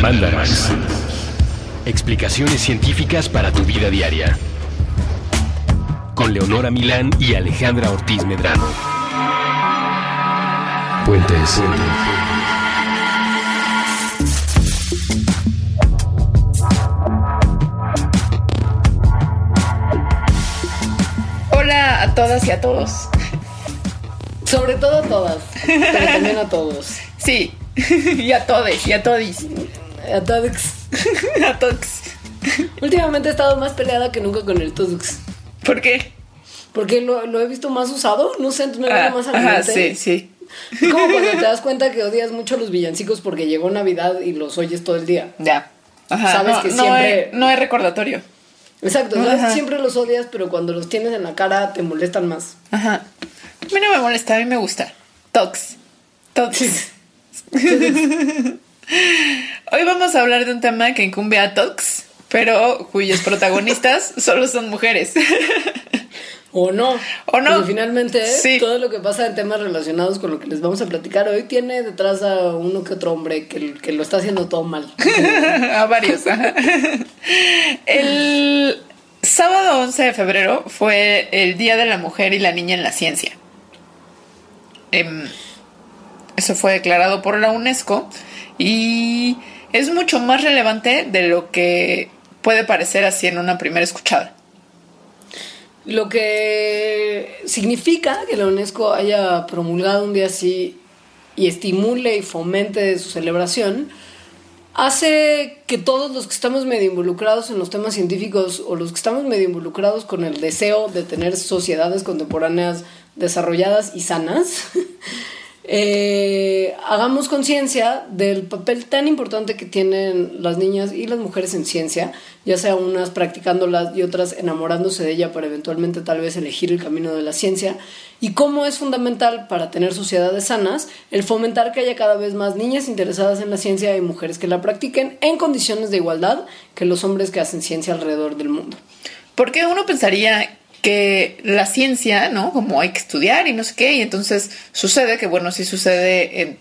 Mandarax. Explicaciones científicas para tu vida diaria. Con Leonora Milán y Alejandra Ortiz Medrano. Puentes. Hola a todas y a todos. Sobre todo a todas, pero también a todos. Sí, y a todes y a todis. A todos. A todos. Últimamente he estado más peleada que nunca con el Todux. ¿Por qué? Porque lo, lo he visto más usado, no sé, entonces me Ah, más a la ajá, sí, sí. Como cuando te das cuenta que odias mucho a los villancicos porque llegó Navidad y los oyes todo el día. Ya. Ajá, Sabes no, que no siempre- hay- no hay recordatorio. Exacto, siempre los odias, pero cuando los tienes en la cara te molestan más. Ajá. A mí no me molesta, a mí me gusta. Tox. Tox. Hoy vamos a hablar de un tema que incumbe a Tox, pero cuyos protagonistas solo son mujeres. O no. O no. Porque finalmente Sí. todo lo que pasa en temas relacionados con lo que les vamos a platicar hoy tiene detrás a uno que otro hombre que, que lo está haciendo todo mal. a varios. El sábado 11 de febrero fue el Día de la Mujer y la Niña en la Ciencia. Em, eso fue declarado por la UNESCO y es mucho más relevante de lo que puede parecer así en una primera escuchada. Lo que significa que la UNESCO haya promulgado un día así y estimule y fomente su celebración, hace que todos los que estamos medio involucrados en los temas científicos o los que estamos medio involucrados con el deseo de tener sociedades contemporáneas desarrolladas y sanas, eh, hagamos conciencia del papel tan importante que tienen las niñas y las mujeres en ciencia, ya sea unas practicándolas y otras enamorándose de ella para eventualmente tal vez elegir el camino de la ciencia, y cómo es fundamental para tener sociedades sanas el fomentar que haya cada vez más niñas interesadas en la ciencia y mujeres que la practiquen en condiciones de igualdad que los hombres que hacen ciencia alrededor del mundo. Porque uno pensaría que la ciencia, ¿no? Como hay que estudiar y no sé qué, y entonces sucede que, bueno, sí sucede en,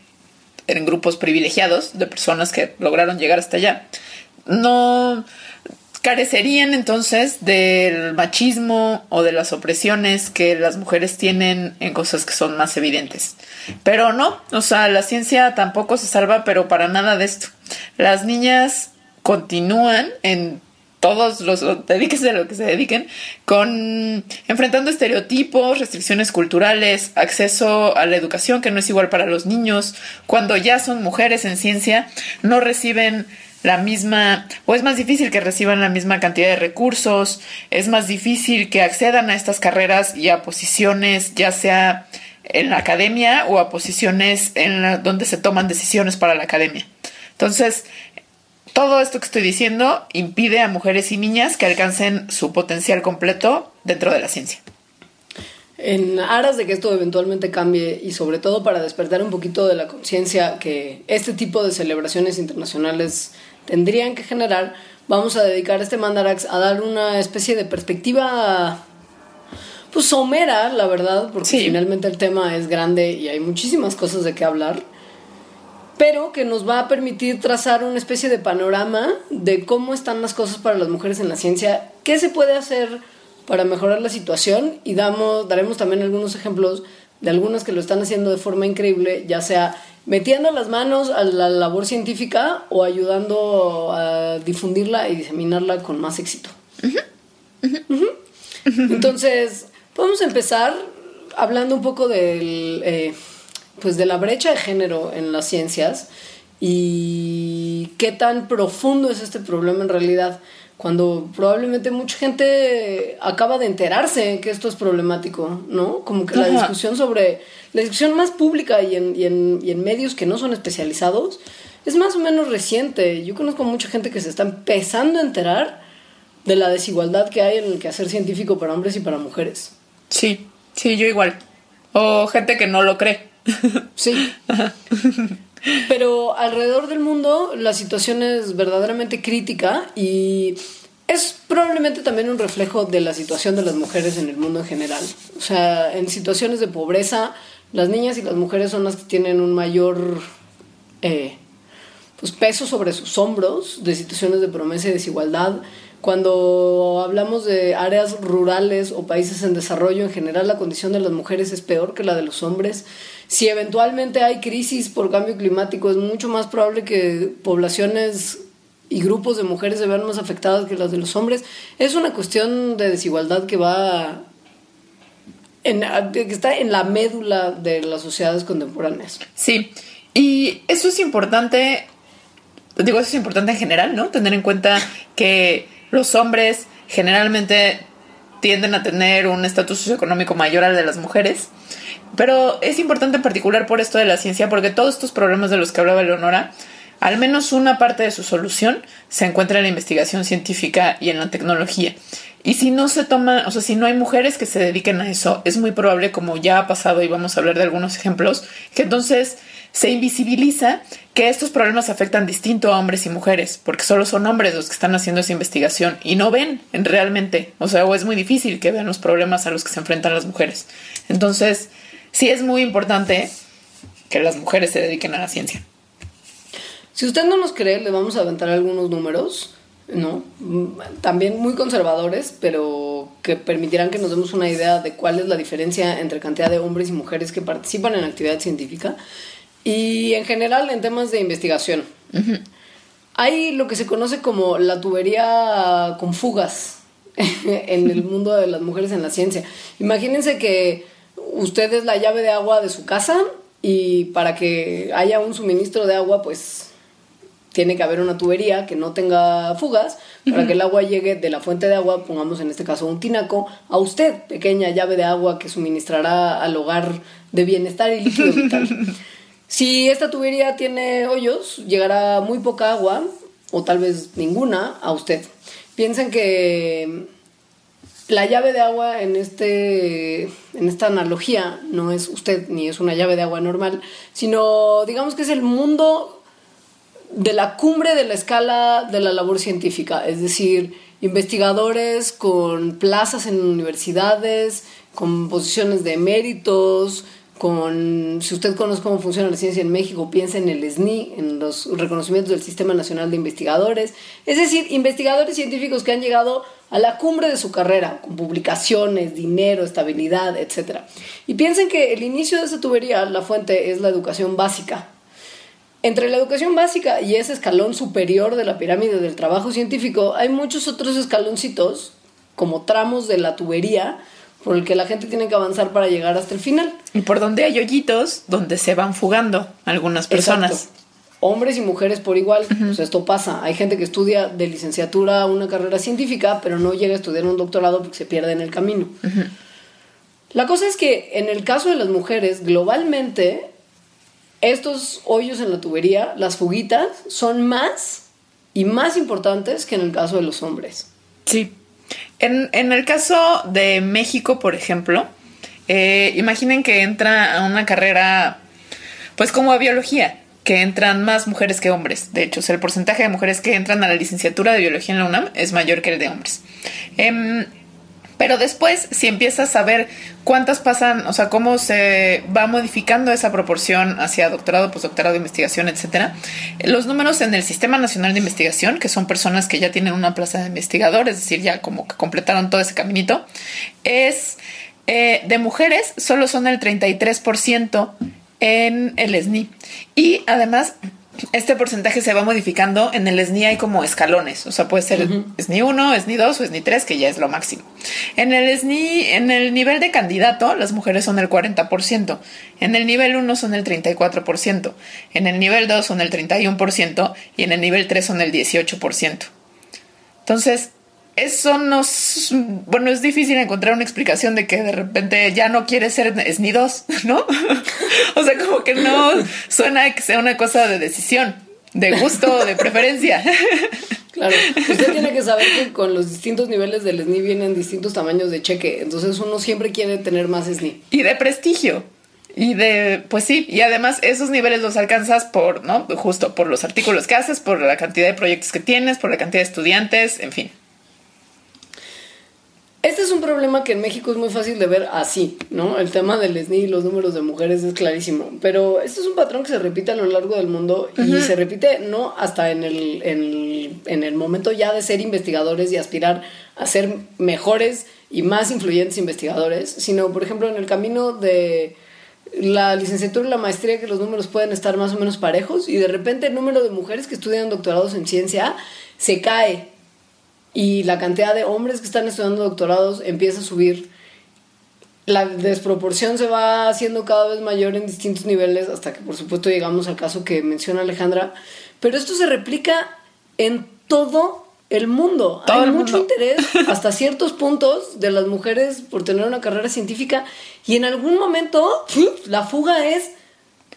en grupos privilegiados de personas que lograron llegar hasta allá. No carecerían entonces del machismo o de las opresiones que las mujeres tienen en cosas que son más evidentes. Pero no, o sea, la ciencia tampoco se salva, pero para nada de esto. Las niñas continúan en todos los dedíquense a lo que se dediquen con enfrentando estereotipos, restricciones culturales, acceso a la educación que no es igual para los niños, cuando ya son mujeres en ciencia, no reciben la misma, o es más difícil que reciban la misma cantidad de recursos, es más difícil que accedan a estas carreras y a posiciones, ya sea en la academia o a posiciones en la, donde se toman decisiones para la academia. Entonces, todo esto que estoy diciendo impide a mujeres y niñas que alcancen su potencial completo dentro de la ciencia. En aras de que esto eventualmente cambie y sobre todo para despertar un poquito de la conciencia que este tipo de celebraciones internacionales tendrían que generar, vamos a dedicar este Mandarax a dar una especie de perspectiva pues somera, la verdad, porque Sí. finalmente el tema es grande y hay muchísimas cosas de qué hablar, pero que nos va a permitir trazar una especie de panorama de cómo están las cosas para las mujeres en la ciencia, qué se puede hacer para mejorar la situación y damos, daremos también algunos ejemplos de algunas que lo están haciendo de forma increíble, ya sea metiendo las manos a la labor científica o ayudando a difundirla y diseminarla con más éxito. Ujú. Entonces, podemos empezar hablando un poco del, eh, pues de la brecha de género en las ciencias y qué tan profundo es este problema en realidad cuando probablemente mucha gente acaba de enterarse que esto es problemático, ¿no? Como que la discusión sobre, la discusión más pública y en, y, en, y en medios que no son especializados es más o menos reciente. Yo conozco mucha gente que se está empezando a enterar de la desigualdad que hay en el quehacer científico para hombres y para mujeres. Sí, sí, yo igual. O gente que no lo cree. Sí. Pero alrededor del mundo la situación es verdaderamente crítica y es probablemente también un reflejo de la situación de las mujeres en el mundo en general. O sea, en situaciones de pobreza, las niñas y las mujeres son las que tienen un mayor eh, pues, peso sobre sus hombros de situaciones de promesa y desigualdad. Cuando hablamos de áreas rurales o países en desarrollo, en general la condición de las mujeres es peor que la de los hombres. Si eventualmente hay crisis por cambio climático, es mucho más probable que poblaciones y grupos de mujeres se vean más afectadas que las de los hombres. Es una cuestión de desigualdad que va en, que está en la médula de las sociedades contemporáneas. Sí, y eso es importante, digo, eso es importante en general, ¿no? Tener en cuenta que los hombres generalmente tienden a tener un estatus socioeconómico mayor al de las mujeres. Pero es importante en particular por esto de la ciencia, porque todos estos problemas de los que hablaba Leonora, al menos una parte de su solución se encuentra en la investigación científica y en la tecnología. Y si no se toma, o sea, si no hay mujeres que se dediquen a eso, es muy probable, como ya ha pasado y vamos a hablar de algunos ejemplos, que entonces se invisibiliza que estos problemas afectan distinto a hombres y mujeres, porque solo son hombres los que están haciendo esa investigación y no ven realmente, o sea, o es muy difícil que vean los problemas a los que se enfrentan las mujeres. Entonces, sí es muy importante que las mujeres se dediquen a la ciencia. Si usted no nos cree, le vamos a aventar algunos números, ¿no? También muy conservadores, pero que permitirán que nos demos una idea de cuál es la diferencia entre cantidad de hombres y mujeres que participan en actividad científica y en general en temas de investigación. Hay lo que se conoce como la tubería con fugas en el mundo de las mujeres en la ciencia. Imagínense que usted es la llave de agua de su casa y para que haya un suministro de agua, pues tiene que haber una tubería que no tenga fugas para que el agua llegue de la fuente de agua, pongamos en este caso un tinaco, a usted, pequeña llave de agua que suministrará al hogar de bienestar y líquido vital. si esta tubería tiene hoyos, llegará muy poca agua, o tal vez ninguna, a usted. Piensen que la llave de agua en, este, en esta analogía no es usted ni es una llave de agua normal, sino digamos que es el mundo de la cumbre de la escala de la labor científica, es decir, investigadores con plazas en universidades, con posiciones de méritos, con, si usted conoce cómo funciona la ciencia en México, piensa en el SNI, en los reconocimientos del Sistema Nacional de Investigadores, es decir, investigadores científicos que han llegado a la cumbre de su carrera, con publicaciones, dinero, estabilidad, etc. Y piensen que el inicio de esa tubería, la fuente es la educación básica, entre la educación básica y ese escalón superior de la pirámide del trabajo científico, hay muchos otros escaloncitos, como tramos de la tubería, por el que la gente tiene que avanzar para llegar hasta el final. Y por donde hay hoyitos, donde se van fugando algunas personas. Hombres y mujeres por igual, pues esto pasa. Hay gente que estudia de licenciatura una carrera científica, pero no llega a estudiar un doctorado porque se pierde en el camino. La cosa es que en el caso de las mujeres, globalmente, estos hoyos en la tubería, las fuguitas, son más y más importantes que en el caso de los hombres. Sí. En, el caso de México, por ejemplo, eh, imaginen que entra a una carrera, pues como a biología, que entran más mujeres que hombres. De hecho, el porcentaje de mujeres que entran a la licenciatura de biología en la UNAM es mayor que el de hombres. Em, pero después, si empiezas a ver cuántas pasan, o sea, cómo se va modificando esa proporción hacia doctorado, postdoctorado, investigación, etcétera, los números en el Sistema Nacional de Investigación, que son personas que ya tienen una plaza de investigador, es decir, ya como que completaron todo ese caminito, es eh, de mujeres solo son el 33% en el SNI. Y además, este porcentaje se va modificando. En el SNI hay como escalones, o sea, puede ser SNI 1, SNI 2 o SNI 3, que ya es lo máximo. En el SNI, en el nivel de candidato, las mujeres son el 40%. En el nivel 1 son el 34%. En el nivel 2 son el 31% y en el nivel 3 son el 18%. Entonces, eso nos, bueno, es difícil encontrar una explicación de que de repente ya no quiere ser SNI 2, ¿no? o sea, como que no suena que sea una cosa de decisión, de gusto, de preferencia. Claro, usted tiene que saber que con los distintos niveles del SNI vienen distintos tamaños de cheque, entonces uno siempre quiere tener más SNI. Y de prestigio. Y de, pues sí, y además esos niveles los alcanzas por, ¿no? Justo por los artículos que haces, por la cantidad de proyectos que tienes, por la cantidad de estudiantes, en fin. Este es un problema que en México es muy fácil de ver así, ¿no? El tema del SNI y los números de mujeres es clarísimo. Pero este es un patrón que se repite a lo largo del mundo y se repite no hasta en el, en, en el momento ya de ser investigadores y aspirar a ser mejores y más influyentes investigadores, sino, por ejemplo, en el camino de la licenciatura y la maestría que los números pueden estar más o menos parejos y de repente el número de mujeres que estudian doctorados en ciencia se cae y la cantidad de hombres que están estudiando doctorados empieza a subir. La desproporción se va haciendo cada vez mayor en distintos niveles hasta que por supuesto llegamos al caso que menciona Alejandra. Pero esto se replica en todo el mundo. Hay mucho interés hasta ciertos puntos de las mujeres por tener una carrera científica y en algún momento la fuga es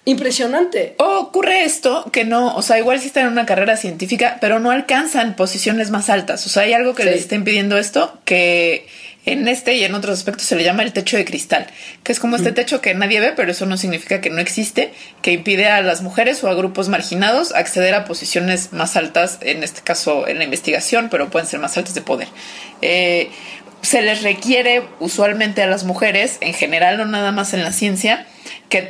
impresionante. O ocurre esto que no, o sea, igual sí están en una carrera científica, pero no alcanzan posiciones más altas. O sea, hay algo que les está impidiendo esto que en este y en otros aspectos se le llama el techo de cristal, que es como este techo que nadie ve, pero eso no significa que no existe, que impide a las mujeres o a grupos marginados acceder a posiciones más altas, en este caso en la investigación, pero pueden ser más altas de poder. Eh, se les requiere usualmente a las mujeres, en general, no nada más en la ciencia, que,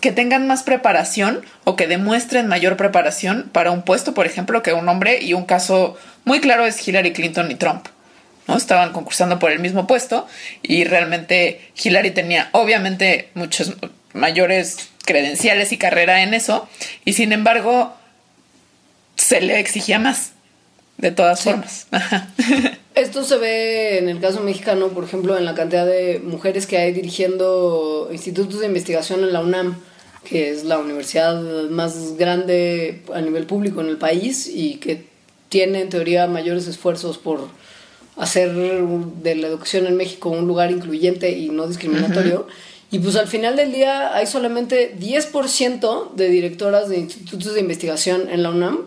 que, tengan más preparación o que demuestren mayor preparación para un puesto, por ejemplo, que un hombre, y un caso muy claro es Hillary Clinton y Trump. ¿no? Estaban concursando por el mismo puesto y realmente Hillary tenía obviamente muchos mayores credenciales y carrera en eso y sin embargo se le exigía más de todas formas. Esto se ve en el caso mexicano, por ejemplo, en la cantidad de mujeres que hay dirigiendo institutos de investigación en la UNAM, que es la universidad más grande a nivel público en el país y que tiene en teoría mayores esfuerzos por hacer de la educación en México un lugar incluyente y no discriminatorio. Y pues al final del día hay solamente 10% de directoras de institutos de investigación en la UNAM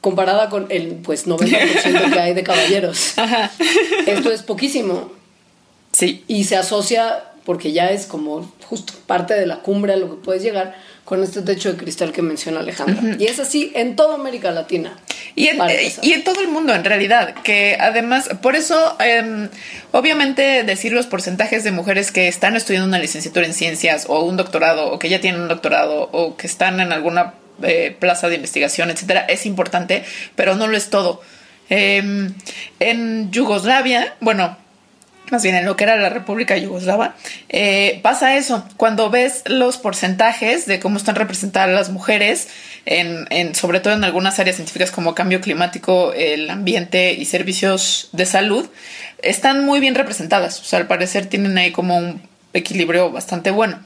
comparada con el pues 90% que hay de caballeros. Esto es poquísimo. Sí. Y se asocia porque ya es como justo parte de la cumbre a lo que puedes llegar con este techo de cristal que menciona Alejandra. Y es así en toda América Latina. Y en, y en, todo el mundo, en realidad, que además, por eso, em, obviamente, decir los porcentajes de mujeres que están estudiando una licenciatura en ciencias o un doctorado, o que ya tienen un doctorado, o que están en alguna eh, plaza de investigación, etcétera, es importante, pero no lo es todo. Em, en Yugoslavia, bueno, más bien en lo que era la República Yugoslava, eh, pasa eso. Cuando ves los porcentajes de cómo están representadas las mujeres, en, sobre todo en algunas áreas científicas como cambio climático, el ambiente y servicios de salud, están muy bien representadas. O sea, al parecer tienen ahí como un equilibrio bastante bueno.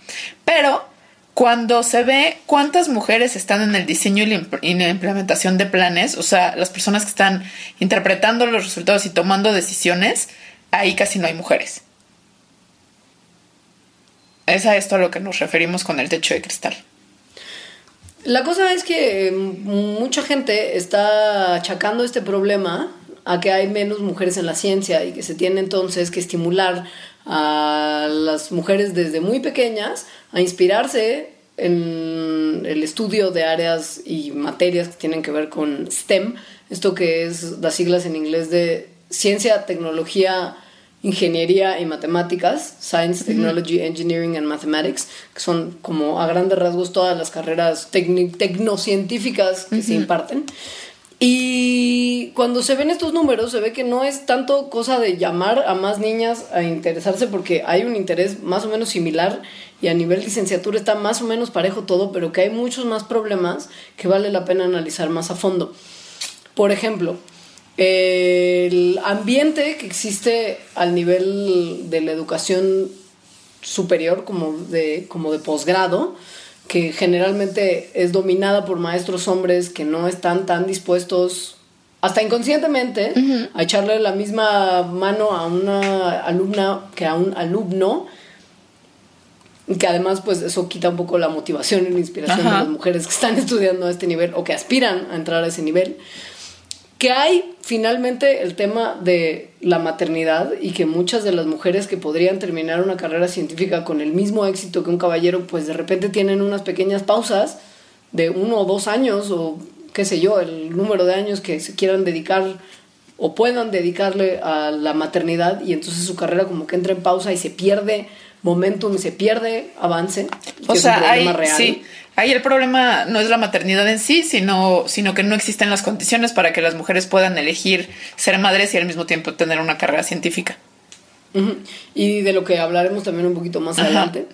Pero cuando se ve cuántas mujeres están en el diseño y la implementación de planes, o sea, las personas que están interpretando los resultados y tomando decisiones, ahí casi no hay mujeres. Es a esto a lo que nos referimos con el techo de cristal. La cosa es que mucha gente está achacando este problema a que hay menos mujeres en la ciencia y que se tiene entonces que estimular a las mujeres desde muy pequeñas a inspirarse en el estudio de áreas y materias que tienen que ver con STEM, esto que es las siglas en inglés de ciencia, tecnología, ingeniería y matemáticas, Science, Technology, Engineering and Mathematics, que son como a grandes rasgos todas las carreras tecnocientíficas que se imparten. Y cuando se ven estos números, se ve que no es tanto cosa de llamar a más niñas a interesarse, porque hay un interés más o menos similar y a nivel licenciatura está más o menos parejo todo, pero que hay muchos más problemas que vale la pena analizar más a fondo. Por ejemplo, el ambiente que existe al nivel de la educación superior como de, como de posgrado, que generalmente es dominada por maestros hombres que no están tan dispuestos, hasta inconscientemente, a echarle la misma mano a una alumna que a un alumno, y que además pues eso quita un poco la motivación y la inspiración de las mujeres que están estudiando a este nivel o que aspiran a entrar a ese nivel que hay finalmente el tema de la maternidad y que muchas de las mujeres que podrían terminar una carrera científica con el mismo éxito que un caballero, pues de repente tienen unas pequeñas pausas de uno o dos años o qué sé yo, el número de años que se quieran dedicar o puedan dedicarle a la maternidad y entonces su carrera como que entra en pausa y se pierde momentum, se pierde avance. O sea, ahí, sí, ahí el problema no es la maternidad en sí, sino, sino que no existen las condiciones para que las mujeres puedan elegir ser madres y al mismo tiempo tener una carrera científica. Y de lo que hablaremos también un poquito más adelante.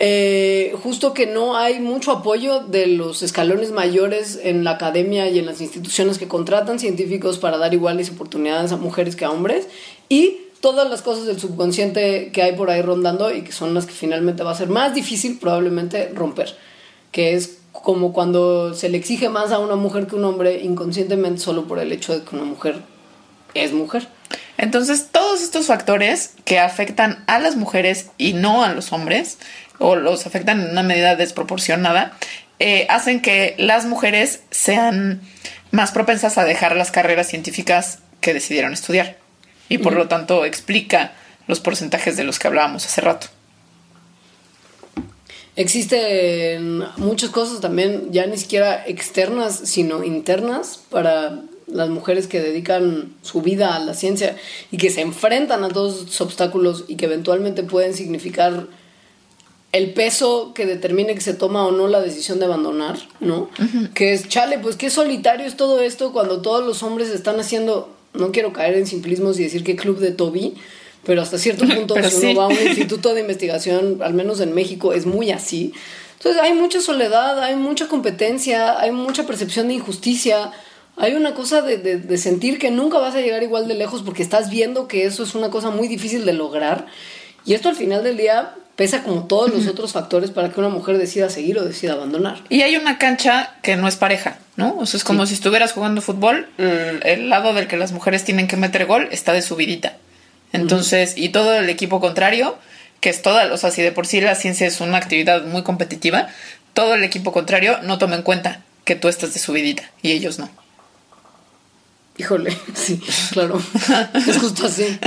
Eh, justo que no hay mucho apoyo de los escalones mayores en la academia y en las instituciones que contratan científicos para dar iguales oportunidades a mujeres que a hombres y todas las cosas del subconsciente que hay por ahí rondando y que son las que finalmente va a ser más difícil probablemente romper, que es como cuando se le exige más a una mujer que un hombre inconscientemente solo por el hecho de que una mujer es mujer. Entonces, todos estos factores que afectan a las mujeres y no a los hombres, o los afectan en una medida desproporcionada, eh, hacen que las mujeres sean más propensas a dejar las carreras científicas que decidieron estudiar. Y por lo tanto explica los porcentajes de los que hablábamos hace rato. Existen muchas cosas también, ya ni siquiera externas, sino internas, para las mujeres que dedican su vida a la ciencia y que se enfrentan a todos estos obstáculos y que eventualmente pueden significar el peso que determine que se toma o no la decisión de abandonar, ¿no? Que es, chale, pues qué solitario es todo esto cuando todos los hombres están haciendo, no quiero caer en simplismos y decir que club de Toby, pero hasta cierto punto si uno va a un instituto de investigación, al menos en México, es muy así. Entonces hay mucha soledad, hay mucha competencia, hay mucha percepción de injusticia, hay una cosa de, de, sentir que nunca vas a llegar igual de lejos porque estás viendo que eso es una cosa muy difícil de lograr. Y esto al final del día pesa como todos los otros factores para que una mujer decida seguir o decida abandonar. Y hay una cancha que no es pareja, ¿no? O sea, es como si estuvieras jugando fútbol, el, lado del que las mujeres tienen que meter gol está de subidita. Entonces, y todo el equipo contrario, que es toda, o sea, si de por sí la ciencia es una actividad muy competitiva, todo el equipo contrario no toma en cuenta que tú estás de subidita y ellos no. Híjole, sí, claro. es justo así.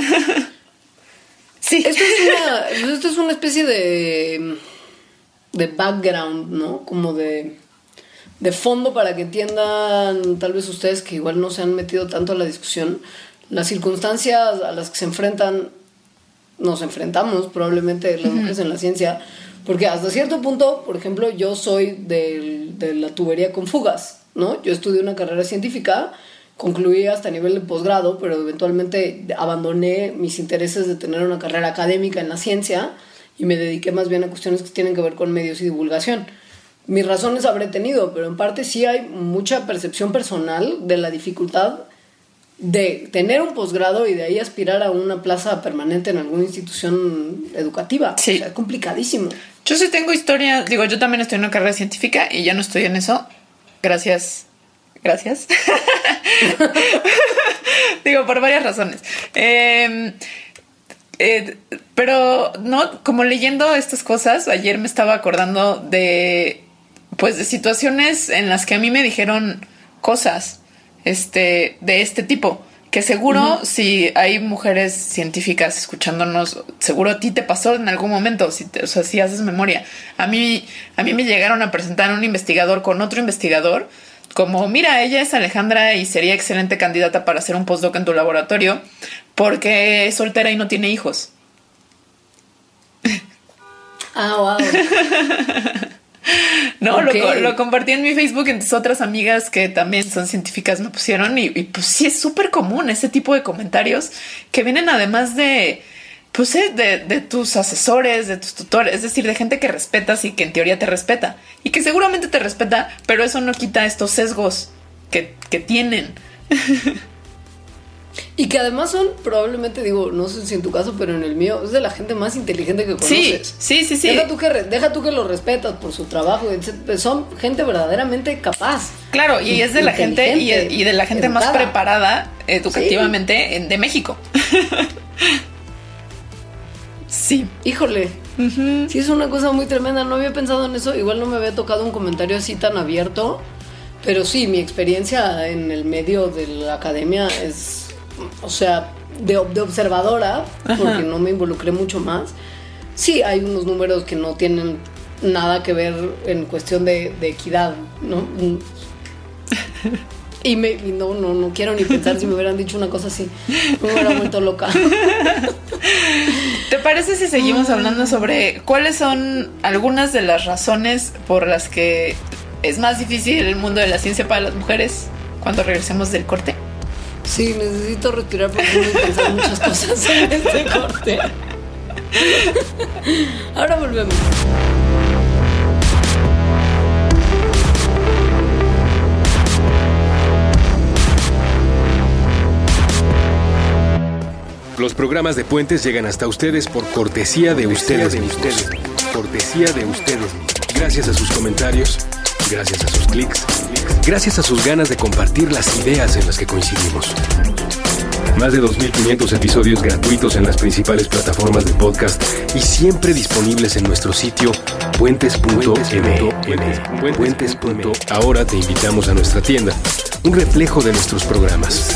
Sí. Esto es una, esto es una especie de, de background, ¿no? Como de, de fondo para que entiendan, tal vez ustedes que igual no se han metido tanto a la discusión, las circunstancias a las que se enfrentan, nos enfrentamos probablemente las mujeres en la ciencia, porque hasta cierto punto, por ejemplo, yo soy de, de la tubería con fugas, ¿no? Yo estudié una carrera científica concluí hasta nivel de posgrado, pero eventualmente abandoné mis intereses de tener una carrera académica en la ciencia y me dediqué más bien a cuestiones que tienen que ver con medios y divulgación. Mis razones habré tenido, pero en parte sí hay mucha percepción personal de la dificultad de tener un posgrado y de ahí aspirar a una plaza permanente en alguna institución educativa. Sí. es complicadísimo. Yo sí tengo historia, digo, yo también estoy en una carrera científica y ya no estoy en eso. Gracias Gracias. Digo, por varias razones. Em, eh, pero no, como leyendo estas cosas, ayer me estaba acordando de pues de situaciones en las que a mí me dijeron cosas este de este tipo que seguro si hay mujeres científicas escuchándonos seguro a ti te pasó en algún momento si o sea si haces memoria a mí a mí me llegaron a presentar un investigador con otro investigador como, mira, ella es Alejandra y sería excelente candidata para hacer un postdoc en tu laboratorio porque es soltera y no tiene hijos. Ah, wow. no, lo, compartí en mi Facebook, entonces otras amigas que también son científicas me pusieron y, y pues sí, es súper común ese tipo de comentarios que vienen además de pues de, de, tus asesores, de tus tutores, es decir, de gente que respetas y que en teoría te respeta. Y que seguramente te respeta, pero eso no quita estos sesgos que, que tienen. Y que además son, probablemente digo, no sé si en tu caso, pero en el mío, es de la gente más inteligente que conoces. Sí, sí, sí. Deja tú que, deja tú que lo respetas por su trabajo. Son gente verdaderamente capaz. Claro, y es de la gente y, de la gente más preparada educativamente de México. Sí. Híjole. Sí, es una cosa muy tremenda. No había pensado en eso. Igual no me había tocado un comentario así tan abierto. Pero sí, mi experiencia en el medio de la academia es, o sea, de, observadora, porque no me involucré mucho más. Sí, hay unos números que no tienen nada que ver en cuestión de, de equidad, ¿no? Y, me, y no, no, no quiero ni pensar si me hubieran dicho una cosa así. Me hubiera vuelto loca. ¿Te parece si seguimos hablando sobre cuáles son algunas de las razones por las que es más difícil el mundo de la ciencia para las mujeres cuando regresemos del corte? Sí, necesito respirar profundo y pensar muchas cosas en este corte. Ahora volvemos. Los programas de Puentes llegan hasta ustedes por cortesía de ustedes de ustedes. Cortesía de ustedes. Gracias a sus comentarios, gracias a sus clics, gracias a sus ganas de compartir las ideas en las que coincidimos. Más de 2.500 episodios gratuitos en las principales plataformas de podcast y siempre disponibles en nuestro sitio puentes.m. Puentes. Ahora te invitamos a nuestra tienda, un reflejo de nuestros programas.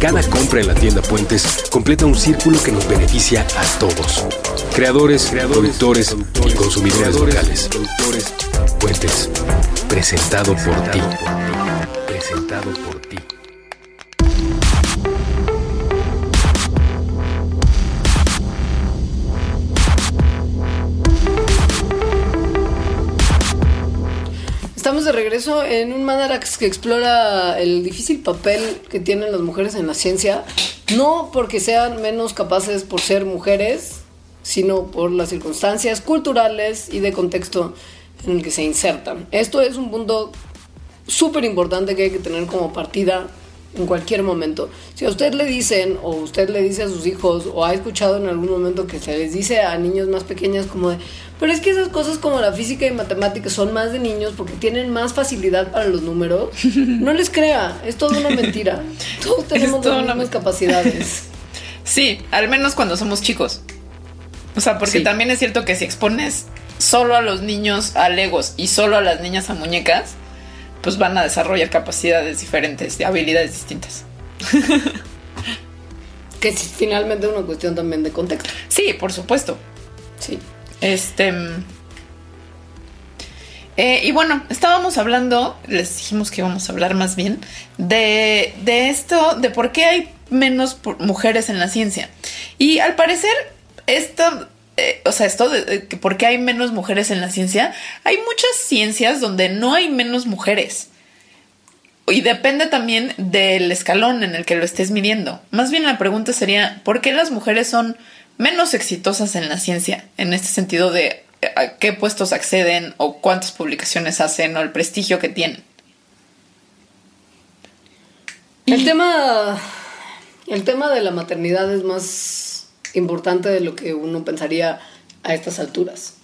Cada compra en la tienda Puentes completa un círculo que nos beneficia a todos. Creadores, productores y consumidores locales. Puentes, presentado por ti. Presentado por ti. Estamos de regreso en un Mandarax que explora el difícil papel que tienen las mujeres en la ciencia, no porque sean menos capaces por ser mujeres, sino por las circunstancias culturales y de contexto en el que se insertan. Esto es un punto súper importante que hay que tener como partida en cualquier momento. Si a usted le dicen, o usted le dice a sus hijos, o ha escuchado en algún momento que se les dice a niños más pequeños como de, pero es que esas cosas como la física y matemáticas son más de niños porque tienen más facilidad para los números, no les crea, es toda una mentira. Todos tenemos las mismas capacidades. Sí, al menos cuando somos chicos. O sea, porque también es cierto que si expones solo a los niños a legos y solo a las niñas a muñecas, pues van a desarrollar capacidades diferentes, de habilidades distintas. que es finalmente una cuestión también de contexto. Sí, por supuesto. Sí. Este. Eh, y bueno, estábamos hablando, les dijimos que íbamos a hablar más bien, de, de esto, de por qué hay menos mujeres en la ciencia. Y al parecer, esto eh, o sea, esto de, por qué hay menos mujeres en la ciencia, hay muchas ciencias donde no hay menos mujeres. Y depende también del escalón en el que lo estés midiendo. Más bien la pregunta sería, ¿por qué las mujeres son menos exitosas en la ciencia? En este sentido de eh, a qué puestos acceden o cuántas publicaciones hacen o el prestigio que tienen. El tema, el tema de la maternidad es más importante de lo que uno pensaría a estas alturas.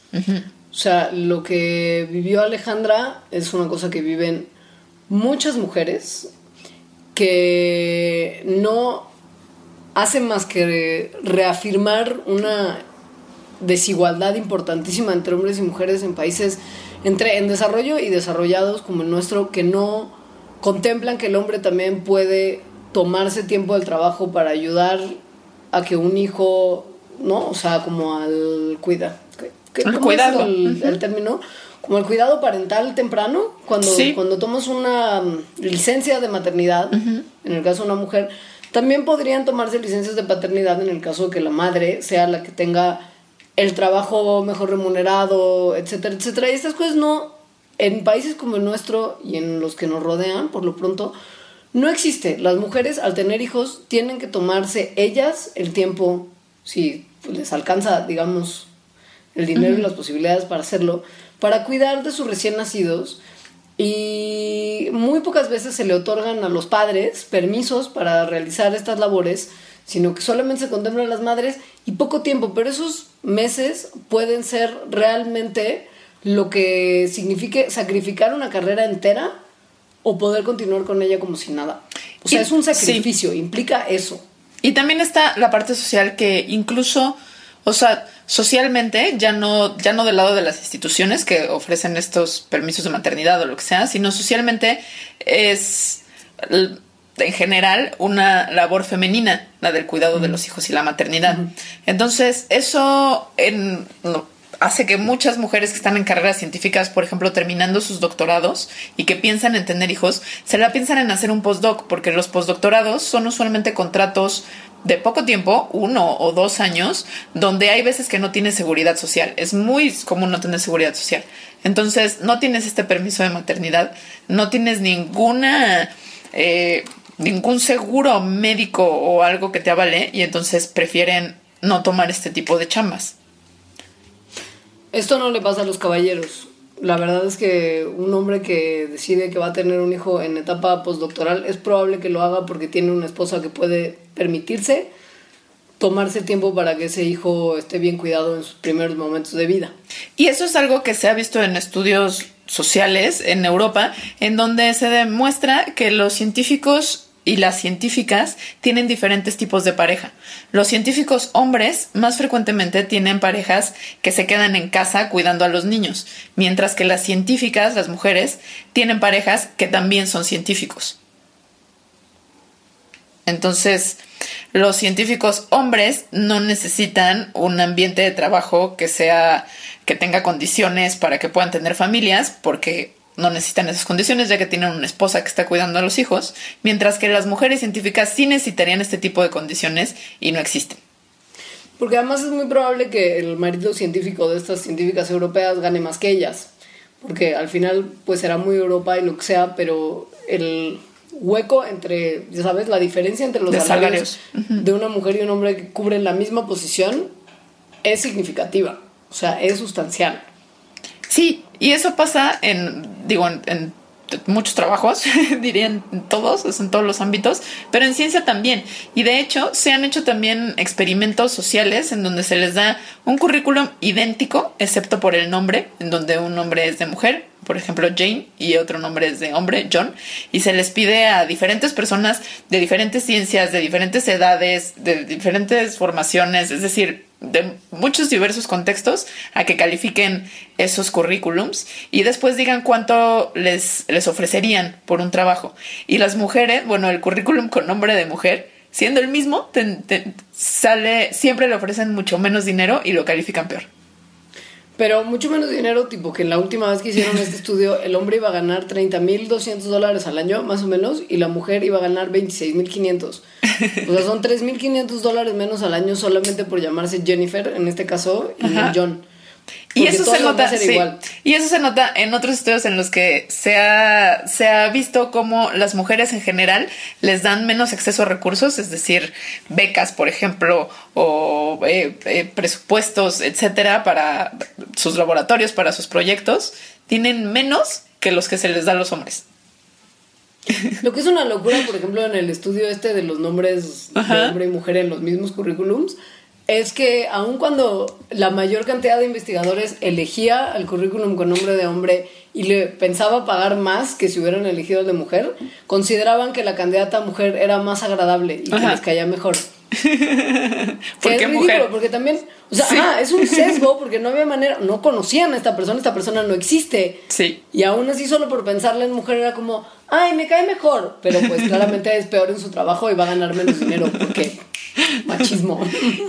O sea, lo que vivió Alejandra es una cosa que viven muchas mujeres que no hacen más que reafirmar una desigualdad importantísima entre hombres y mujeres en países entre en desarrollo y desarrollados como el nuestro que no contemplan que el hombre también puede tomarse tiempo del trabajo para ayudar a que un hijo, ¿no? O sea, como al cuida. El cuidado. el, término? Como el cuidado parental temprano, cuando, cuando tomas una mm, licencia de maternidad, en el caso de una mujer, también podrían tomarse licencias de paternidad en el caso de que la madre sea la que tenga el trabajo mejor remunerado, etcétera, etcétera. Y estas cosas no, en países como el nuestro y en los que nos rodean, por lo pronto, no existe. Las mujeres al tener hijos tienen que tomarse ellas el tiempo, si les alcanza, digamos, el dinero y las posibilidades para hacerlo, para cuidar de sus recién nacidos. Y muy pocas veces se le otorgan a los padres permisos para realizar estas labores, sino que solamente se contemplan a las madres y poco tiempo, pero esos meses pueden ser realmente lo que signifique sacrificar una carrera entera o poder continuar con ella como si nada. O sea, es un sacrificio, implica eso. Y también está la parte social que incluso, o sea, socialmente, ya no, ya no del lado de las instituciones que ofrecen estos permisos de maternidad o lo que sea, sino socialmente es en general una labor femenina, la del cuidado de los hijos y la maternidad. Entonces, eso en, hace que muchas mujeres que están en carreras científicas, por ejemplo, terminando sus doctorados y que piensan en tener hijos, se la piensan en hacer un postdoc, porque los postdoctorados son usualmente contratos de poco tiempo, uno o dos años, donde hay veces que no tienes seguridad social. Es muy común no tener seguridad social. Entonces, no tienes este permiso de maternidad, no tienes ninguna... Eh, ningún seguro médico o algo que te avale y entonces prefieren no tomar este tipo de chambas. Esto no le pasa a los caballeros. La verdad es que un hombre que decide que va a tener un hijo en etapa postdoctoral es probable que lo haga porque tiene una esposa que puede permitirse tomarse tiempo para que ese hijo esté bien cuidado en sus primeros momentos de vida. Y eso es algo que se ha visto en estudios sociales en Europa, en donde se demuestra que los científicos y las científicas tienen diferentes tipos de pareja. Los científicos hombres más frecuentemente tienen parejas que se quedan en casa cuidando a los niños, mientras que las científicas, las mujeres, tienen parejas que también son científicos. Entonces, los científicos hombres no necesitan un ambiente de trabajo que sea que tenga condiciones para que puedan tener familias, porque no necesitan esas condiciones ya que tienen una esposa que está cuidando a los hijos, mientras que las mujeres científicas sí necesitarían este tipo de condiciones y no existen. Porque además es muy probable que el marido científico de estas científicas europeas gane más que ellas, porque al final pues será muy Europa y lo que sea, pero el hueco entre, ya sabes, la diferencia entre los salarios, de una mujer y un hombre que cubren la misma posición es significativa, o sea, es sustancial. Sí, y eso pasa en, digo, en, muchos trabajos, dirían todos, en todos los ámbitos, pero en ciencia también. Y de hecho, se han hecho también experimentos sociales en donde se les da un currículum idéntico, excepto por el nombre, en donde un nombre es de mujer, por ejemplo Jane, y otro nombre es de hombre, John, y se les pide a diferentes personas de diferentes ciencias, de diferentes edades, de diferentes formaciones, es decir, de muchos diversos contextos a que califiquen esos currículums y después digan cuánto les, les ofrecerían por un trabajo. Y las mujeres, bueno, el currículum con nombre de mujer, siendo el mismo, sale, siempre le ofrecen mucho menos dinero y lo califican peor. Pero mucho menos dinero, tipo que la última vez que hicieron este estudio, el hombre iba a ganar 30.200 dólares al año, más o menos, y la mujer iba a ganar 26.500. O sea, son 3.500 dólares menos al año solamente por llamarse Jennifer, en este caso, y John. Y eso se nota, Y eso se nota en otros estudios en los que se ha, se ha visto como las mujeres en general les dan menos acceso a recursos, es decir, becas, por ejemplo, o eh, eh, presupuestos, etcétera, para sus laboratorios, para sus proyectos, tienen menos que los que se les da a los hombres. Lo que es una locura, por ejemplo, en el estudio este de los nombres de hombre y mujer en los mismos currículums, es que aun cuando la mayor cantidad de investigadores elegía el currículum con nombre de hombre y le pensaba pagar más que si hubieran elegido el de mujer, consideraban que la candidata mujer era más agradable y que les caía mejor. porque es ridículo, porque también, o sea, es un sesgo porque no había manera, no conocían a esta persona, esta persona no existe. Sí. Y aún así solo por pensarla en mujer era como, ay, me cae mejor, pero pues claramente es peor en su trabajo y va a ganar menos dinero porque machismo.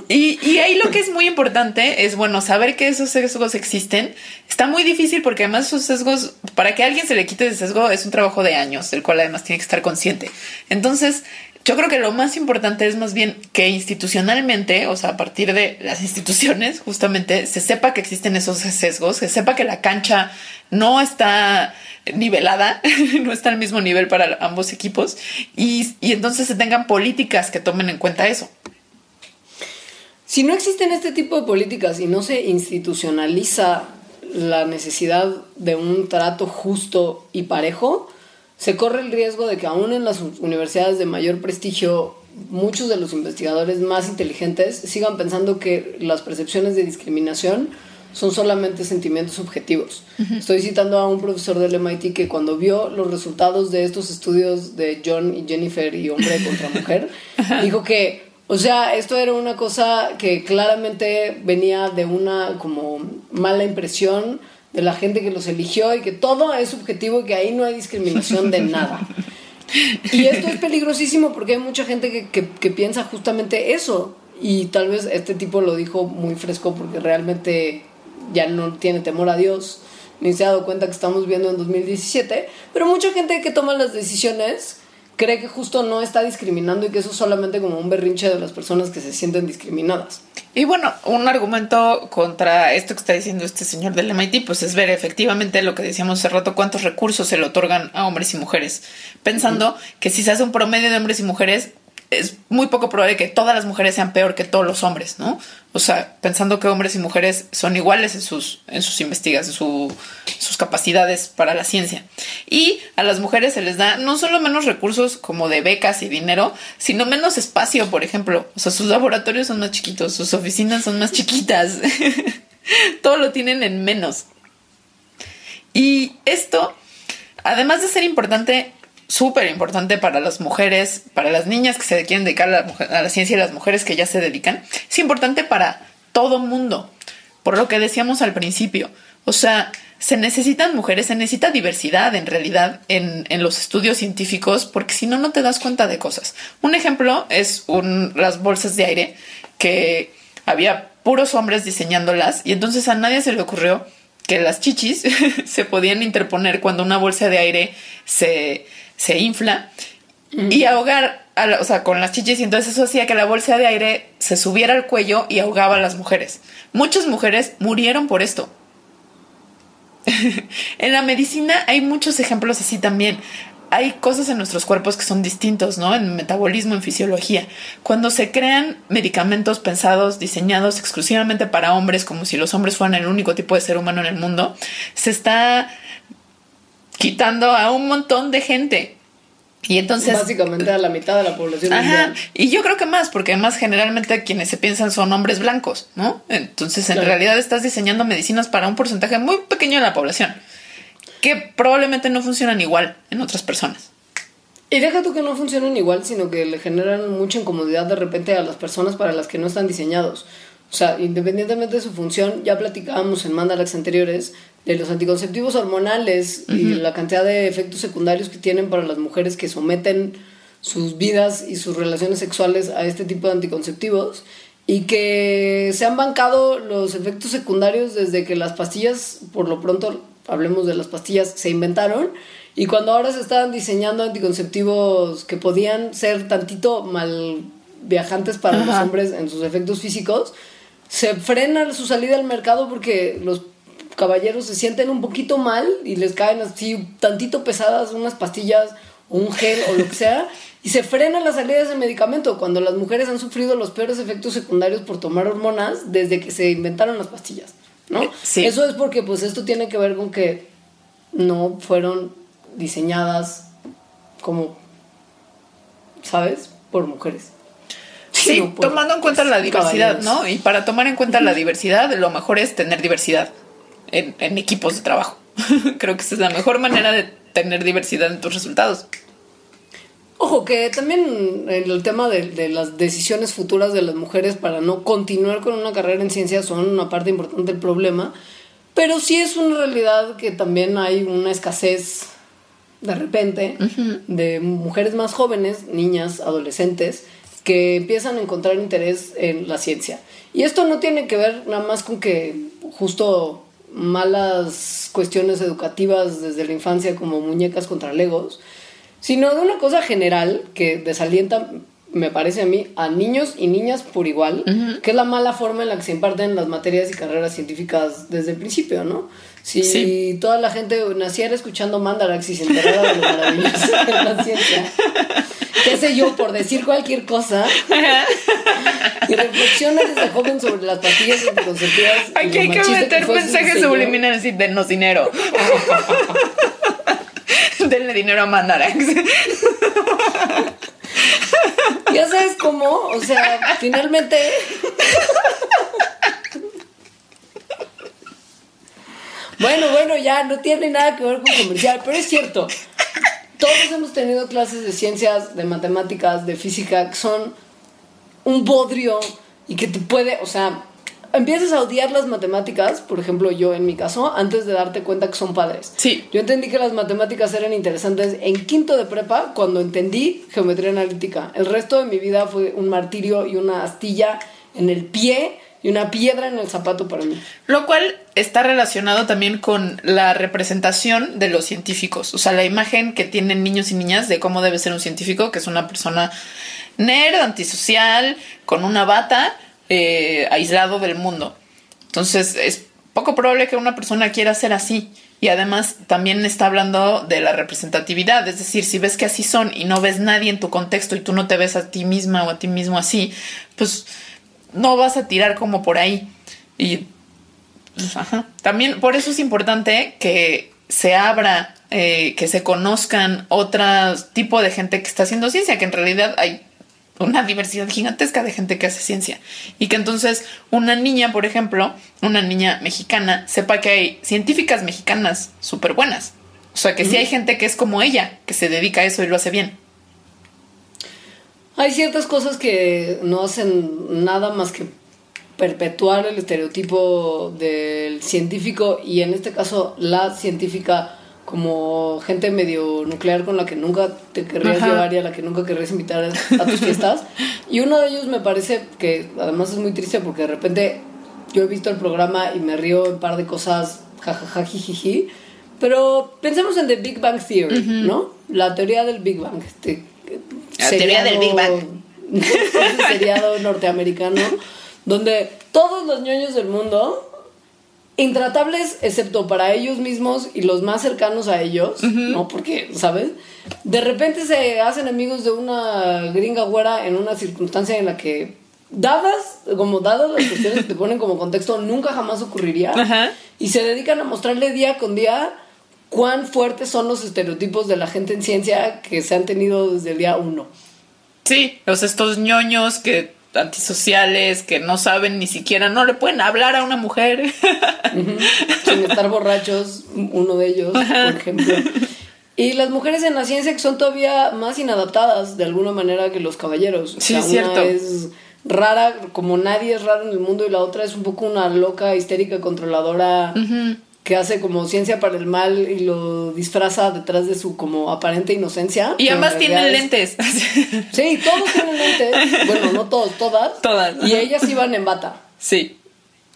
Y, y ahí lo que es muy importante es, bueno, saber que esos sesgos existen. Está muy difícil porque además esos sesgos, para que alguien se le quite ese sesgo, es un trabajo de años, del cual además tiene que estar consciente. Entonces, yo creo que lo más importante es más bien que institucionalmente, o sea, a partir de las instituciones, justamente, se sepa que existen esos sesgos, se sepa que la cancha no está nivelada, no está al mismo nivel para ambos equipos, y, y entonces se tengan políticas que tomen en cuenta eso. Si no existen este tipo de políticas y no se institucionaliza la necesidad de un trato justo y parejo, se corre el riesgo de que aún en las universidades de mayor prestigio muchos de los investigadores más inteligentes sigan pensando que las percepciones de discriminación son solamente sentimientos subjetivos. Estoy citando a un profesor del MIT que cuando vio los resultados de estos estudios de John y Jennifer y hombre contra mujer, dijo que, o sea, esto era una cosa que claramente venía de una como mala impresión de la gente que los eligió y que todo es subjetivo y que ahí no hay discriminación de nada. Y esto es peligrosísimo porque hay mucha gente que, piensa justamente eso. Y tal vez este tipo lo dijo muy fresco porque realmente ya no tiene temor a Dios, ni se ha dado cuenta que estamos viendo en 2017, pero mucha gente que toma las decisiones cree que justo no está discriminando y que eso es solamente como un berrinche de las personas que se sienten discriminadas. Y bueno, un argumento contra esto que está diciendo este señor del MIT, pues es ver efectivamente lo que decíamos hace rato, cuántos recursos se le otorgan a hombres y mujeres, pensando que si se hace un promedio de hombres y mujeres, es muy poco probable que todas las mujeres sean peor que todos los hombres, ¿no? O sea, pensando que hombres y mujeres son iguales en sus, en sus investigaciones, su, sus capacidades para la ciencia. Y a las mujeres se les da no solo menos recursos como de becas y dinero, sino menos espacio, por ejemplo. O sea, sus laboratorios son más chiquitos, sus oficinas son más chiquitas. Todo lo tienen en menos. Y esto, además de ser importante, súper importante para las mujeres, para las niñas que se quieren dedicar a la, ciencia y las mujeres que ya se dedican, es importante para todo mundo, por lo que decíamos al principio. O sea, se necesitan mujeres, se necesita diversidad en realidad en, los estudios científicos, porque si no, no te das cuenta de cosas. Un ejemplo es las bolsas de aire, que había puros hombres diseñándolas y entonces a nadie se le ocurrió que las chichis se podían interponer cuando una bolsa de aire se, se infla y ahogar, a la, o sea, con las chichis, y entonces eso hacía que la bolsa de aire se subiera al cuello y ahogaba a las mujeres. Muchas mujeres murieron por esto. en la medicina hay muchos ejemplos así también. Hay cosas en nuestros cuerpos que son distintos, ¿no? En metabolismo, en fisiología. Cuando se crean medicamentos pensados, diseñados exclusivamente para hombres, como si los hombres fueran el único tipo de ser humano en el mundo, se está quitando a un montón de gente. Y entonces. Básicamente a la mitad de la población. Ajá. Mundial. Y yo creo que más, porque además generalmente quienes se piensan son hombres blancos, ¿no? Entonces, en claro. realidad estás diseñando medicinas para un porcentaje muy pequeño de la población, que probablemente no funcionan igual en otras personas. Y deja tú que no funcionen igual, sino que le generan mucha incomodidad de repente a las personas para las que no están diseñados. O sea, independientemente de su función, ya platicábamos en mandalax anteriores de los anticonceptivos hormonales uh -huh. y la cantidad de efectos secundarios que tienen para las mujeres que someten sus vidas y sus relaciones sexuales a este tipo de anticonceptivos y que se han bancado los efectos secundarios desde que las pastillas, por lo pronto hablemos de las pastillas, se inventaron y cuando ahora se estaban diseñando anticonceptivos que podían ser tantito mal viajantes para Ajá. los hombres en sus efectos físicos, se frena su salida al mercado porque los caballeros se sienten un poquito mal y les caen así tantito pesadas unas pastillas o un gel o lo que sea y se frena la salida de ese medicamento cuando las mujeres han sufrido los peores efectos secundarios por tomar hormonas desde que se inventaron las pastillas, ¿no? Sí. Eso es porque pues esto tiene que ver con que no fueron diseñadas como ¿sabes? por mujeres. Sí, no tomando en cuenta la diversidad, caballeros. ¿no? Y para tomar en cuenta la diversidad, lo mejor es tener diversidad en, en equipos de trabajo. Creo que esa es la mejor manera de tener diversidad en tus resultados. Ojo, que también el tema de, de, las decisiones futuras de las mujeres para no continuar con una carrera en ciencia son una parte importante del problema, pero sí es una realidad que también hay una escasez de repente uh -huh. de mujeres más jóvenes, niñas, adolescentes, que empiezan a encontrar interés en la ciencia. Y esto no tiene que ver nada más con que justo malas cuestiones educativas desde la infancia como muñecas contra legos, sino de una cosa general que desalienta, me parece a mí, a niños y niñas por igual, uh -huh. que es la mala forma en la que se imparten las materias y carreras científicas desde el principio, ¿no? Si sí. toda la gente naciera escuchando Mandarax y se enterara de lo maravilloso de la ciencia, qué sé yo, por decir cualquier cosa, y reflexiona desde joven sobre las pastillas anticonceptivas. Aquí hay que meter mensajes subliminales y denos dinero. Denle dinero a Mandarax. ya sabes cómo, o sea, finalmente. Bueno, bueno, ya no tiene nada que ver con comercial, pero es cierto. Todos hemos tenido clases de ciencias, de matemáticas, de física, que son un bodrio y que te puede, o sea, empiezas a odiar las matemáticas, por ejemplo, yo en mi caso, antes de darte cuenta que son padres. Sí. Yo entendí que las matemáticas eran interesantes en quinto de prepa cuando entendí geometría analítica. El resto de mi vida fue un martirio y una astilla en el pie y una piedra en el zapato para mí. Lo cual está relacionado también con la representación de los científicos, o sea, la imagen que tienen niños y niñas de cómo debe ser un científico, que es una persona nerd, antisocial, con una bata, eh, aislado del mundo. Entonces es poco probable que una persona quiera ser así. Y además también está hablando de la representatividad, es decir, si ves que así son y no ves nadie en tu contexto y tú no te ves a ti misma o a ti mismo así, pues no vas a tirar como por ahí. Y pues, ajá. también por eso es importante que se abra, eh, que se conozcan otro tipo de gente que está haciendo ciencia, que en realidad hay una diversidad gigantesca de gente que hace ciencia. Y que entonces una niña, por ejemplo, una niña mexicana, sepa que hay científicas mexicanas súper buenas. O sea, que sí hay gente que es como ella, que se dedica a eso y lo hace bien. Hay ciertas cosas que no hacen nada más que perpetuar el estereotipo del científico y en este caso la científica como gente medio nuclear con la que nunca te querrías Ajá. llevar y a la que nunca querrías invitar a tus fiestas. Y uno de ellos me parece que además es muy triste porque de repente yo he visto el programa y me río un par de cosas, jajaja, jijiji. Pero pensemos en The Big Bang Theory, ¿no? La teoría del Big Bang. Este, La teoría del Big Bang. ese seriado norteamericano donde todos los ñoños del mundo intratables excepto para ellos mismos y los más cercanos a ellos, ¿no? Porque, ¿sabes? De repente se hacen amigos de una gringa güera en una circunstancia en la que dadas, como dadas las cuestiones que te ponen como contexto, nunca jamás ocurriría. Ajá. Y se dedican a mostrarle día con día cuán fuertes son los estereotipos de la gente en ciencia que se han tenido desde el día uno. Sí, los estos ñoños que antisociales que no saben ni siquiera, no le pueden hablar a una mujer. sin estar borrachos, uno de ellos, por ejemplo. Y las mujeres en la ciencia que son todavía más inadaptadas de alguna manera que los caballeros. O Sí, sea, es cierto. Una es rara, como nadie es raro en el mundo, y la otra es un poco una loca, histérica, controladora, que hace como ciencia para el mal y lo disfraza detrás de su como aparente inocencia. y ambas tienen es- lentes. Sí, todos tienen lentes. Bueno, no todos, todas. Todas, Y ellas iban en bata. sí.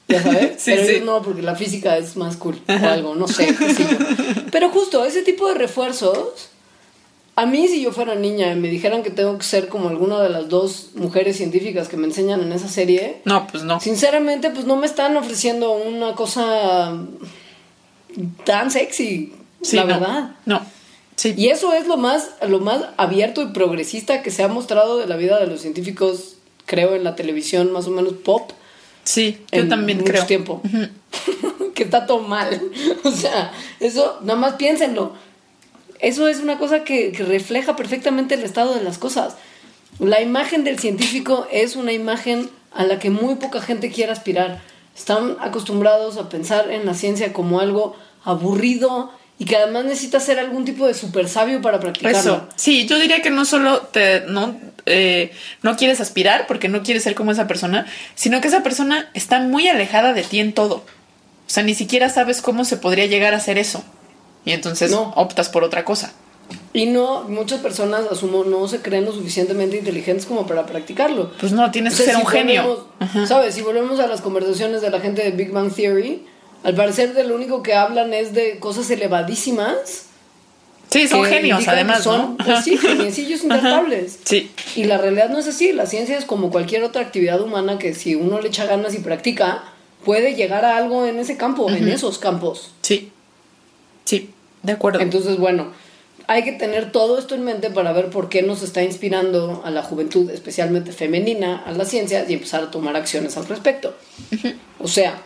Ya sabes, Sí, pero sí. ellos no, porque la física es más cool o algo, no sé. qué sé yo. Pero justo ese tipo de refuerzos, a mí si yo fuera niña y me dijeran que tengo que ser como alguna de las dos mujeres científicas que me enseñan en esa serie, No, pues no. sinceramente pues no me están ofreciendo una cosa tan sexy, Sí, la no. verdad. No. Sí. Y eso es lo más, lo más abierto y progresista que se ha mostrado de la vida de los científicos, creo, en la televisión más o menos pop Sí, yo también mucho creo. tiempo. que está todo mal. O sea, eso, nada más piénsenlo. Eso es una cosa que, que refleja perfectamente el estado de las cosas. La imagen del científico es una imagen a la que muy poca gente quiere aspirar. Están acostumbrados a pensar en la ciencia como algo aburrido y que además necesita ser algún tipo de super sabio para practicarlo. Eso. Sí, yo diría que no solo te no eh, no quieres aspirar porque no quieres ser como esa persona, sino que esa persona está muy alejada de ti en todo. O sea, ni siquiera sabes cómo se podría llegar a hacer eso. Y entonces No. optas por otra cosa. Y no, muchas personas, asumo, no se creen lo suficientemente inteligentes como para practicarlo. Pues no, tienes O que ser si un genio. volvemos-. ¿Sabes? Si volvemos a las conversaciones de la gente de Big Bang Theory, al parecer de lo único que hablan es de cosas elevadísimas. Sí, son genios, además, son, ¿no? pues sí, geniecillos intratables. Sí. Y la realidad no es así. La ciencia es como cualquier otra actividad humana que si uno le echa ganas y practica, puede llegar a algo en ese campo, en esos campos. Sí. Sí, de acuerdo. Entonces, bueno, hay que tener todo esto en mente para ver por qué nos está inspirando a la juventud, especialmente femenina, a la ciencia y empezar a tomar acciones al respecto. O sea,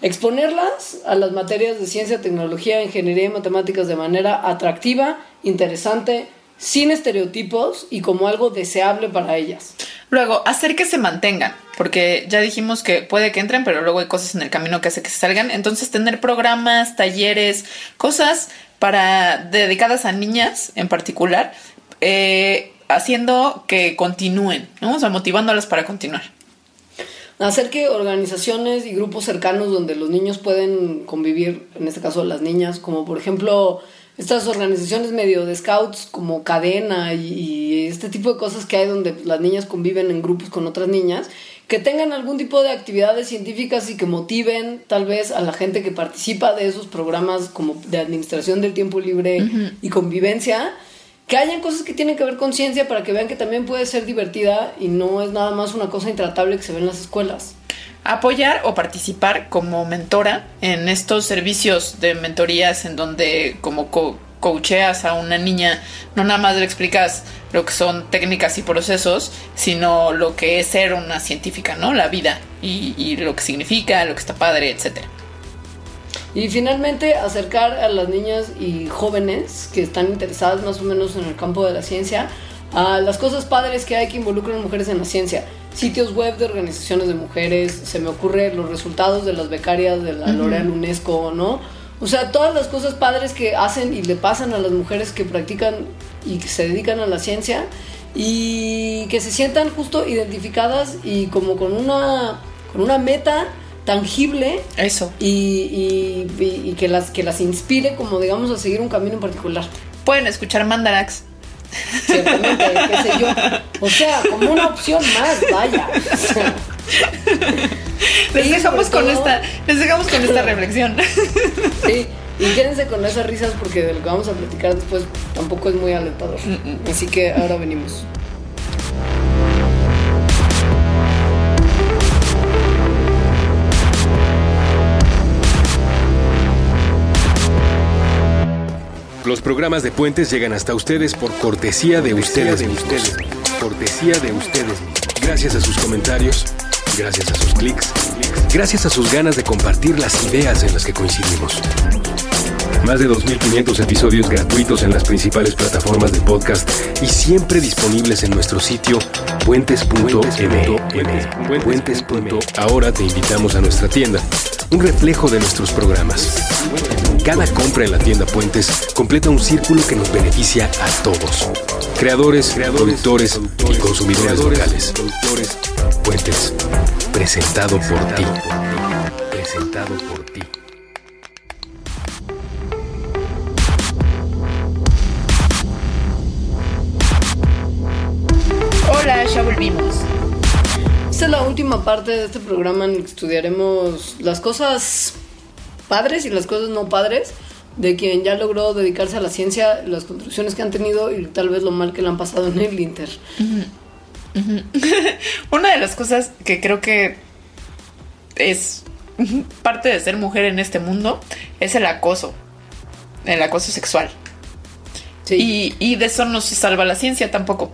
exponerlas a las materias de ciencia, tecnología, ingeniería y matemáticas de manera atractiva, interesante, sin estereotipos y como algo deseable para ellas. Luego, hacer que se mantengan, porque ya dijimos que puede que entren, pero luego hay cosas en el camino que hace que se salgan. Entonces, tener programas, talleres, cosas para dedicadas a niñas en particular, eh, haciendo que continúen, ¿no? O sea, motivándolas para continuar. Hacer que organizaciones y grupos cercanos donde los niños pueden convivir, en este caso las niñas, como por ejemplo estas organizaciones medio de scouts como cadena y, y este tipo de cosas que hay donde las niñas conviven en grupos con otras niñas, que tengan algún tipo de actividades científicas y que motiven tal vez a la gente que participa de esos programas como de administración del tiempo libre y convivencia, que hayan cosas que tienen que ver con ciencia para que vean que también puede ser divertida y no es nada más una cosa intratable que se ve en las escuelas. Apoyar o participar como mentora en estos servicios de mentorías en donde como coacheas a una niña, no nada más le explicas lo que son técnicas y procesos, sino lo que es ser una científica, ¿no? La vida y, lo que significa, lo que está padre, etcétera. Y finalmente acercar a las niñas y jóvenes que están interesadas más o menos en el campo de la ciencia a las cosas padres que hay que involucran mujeres en la ciencia. Sitios web de organizaciones de mujeres, se me ocurre los resultados de las becarias de la L'Oreal UNESCO, ¿no? O sea, todas las cosas padres que hacen y le pasan a las mujeres que practican y que se dedican a la ciencia y que se sientan justo identificadas y como con una, con una meta tangible. Eso. Y, y, que, las, que las inspire como digamos a seguir un camino en particular. Pueden escuchar Mandarax. Ciertamente, qué sé yo. O sea, como una opción más, vaya. les dejamos con esta, les dejamos con esta reflexión. Sí, y quédense con esas risas porque de lo que vamos a platicar después tampoco es muy alentador. Mm, mm. Así que ahora venimos. Los programas de Puentes llegan hasta ustedes por cortesía de ustedes, de ustedes. Cortesía de ustedes. Gracias a sus comentarios gracias a sus clics, gracias a sus ganas de compartir las ideas en las que coincidimos. Más de 2.500 episodios gratuitos en las principales plataformas de podcast y siempre disponibles en nuestro sitio puentes.mm. Puentes. Ahora te invitamos a nuestra tienda, un reflejo de nuestros programas. Cada compra en la tienda Puentes completa un círculo que nos beneficia a todos. Creadores, productores, y consumidores locales. Puentes, presentado por ti. Presentado por ti. Última parte de este programa en el que estudiaremos las cosas padres y las cosas no padres de quien ya logró dedicarse a la ciencia, las contribuciones que han tenido y tal vez lo mal que le han pasado en el Inter. Una de las cosas que creo que es parte de ser mujer en este mundo es el acoso, el acoso sexual. Y, y de eso no se salva la ciencia tampoco.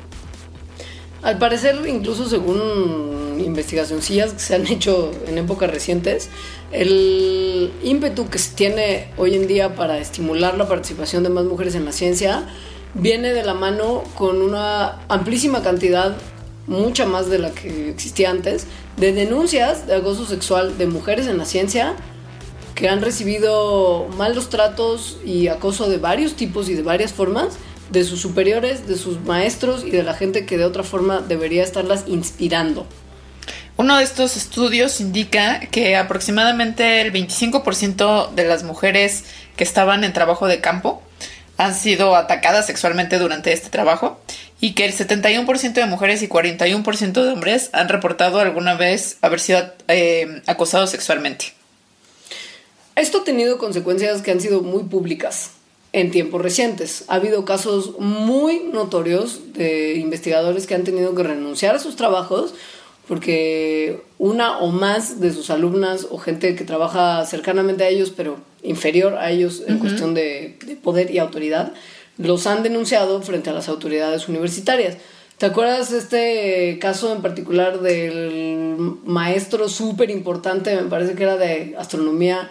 Al parecer, incluso según investigacioncillas que se han hecho en épocas recientes, el ímpetu que se tiene hoy en día para estimular la participación de más mujeres en la ciencia viene de la mano con una amplísima cantidad mucha más de la que existía antes, de denuncias de acoso sexual de mujeres en la ciencia que han recibido malos tratos y acoso de varios tipos y de varias formas de sus superiores, de sus maestros y de la gente que de otra forma debería estarlas inspirando. Uno de estos estudios indica que aproximadamente el 25% de las mujeres que estaban en trabajo de campo han sido atacadas sexualmente durante este trabajo y que el 71% de mujeres y 41% de hombres han reportado alguna vez haber sido eh, acosados sexualmente. Esto ha tenido consecuencias que han sido muy públicas en tiempos recientes. Ha habido casos muy notorios de investigadores que han tenido que renunciar a sus trabajos porque una o más de sus alumnas o gente que trabaja cercanamente a ellos, pero inferior a ellos en cuestión de, poder y autoridad, los han denunciado frente a las autoridades universitarias. ¿Te acuerdas de este caso en particular del maestro súper importante, me parece que era de astronomía,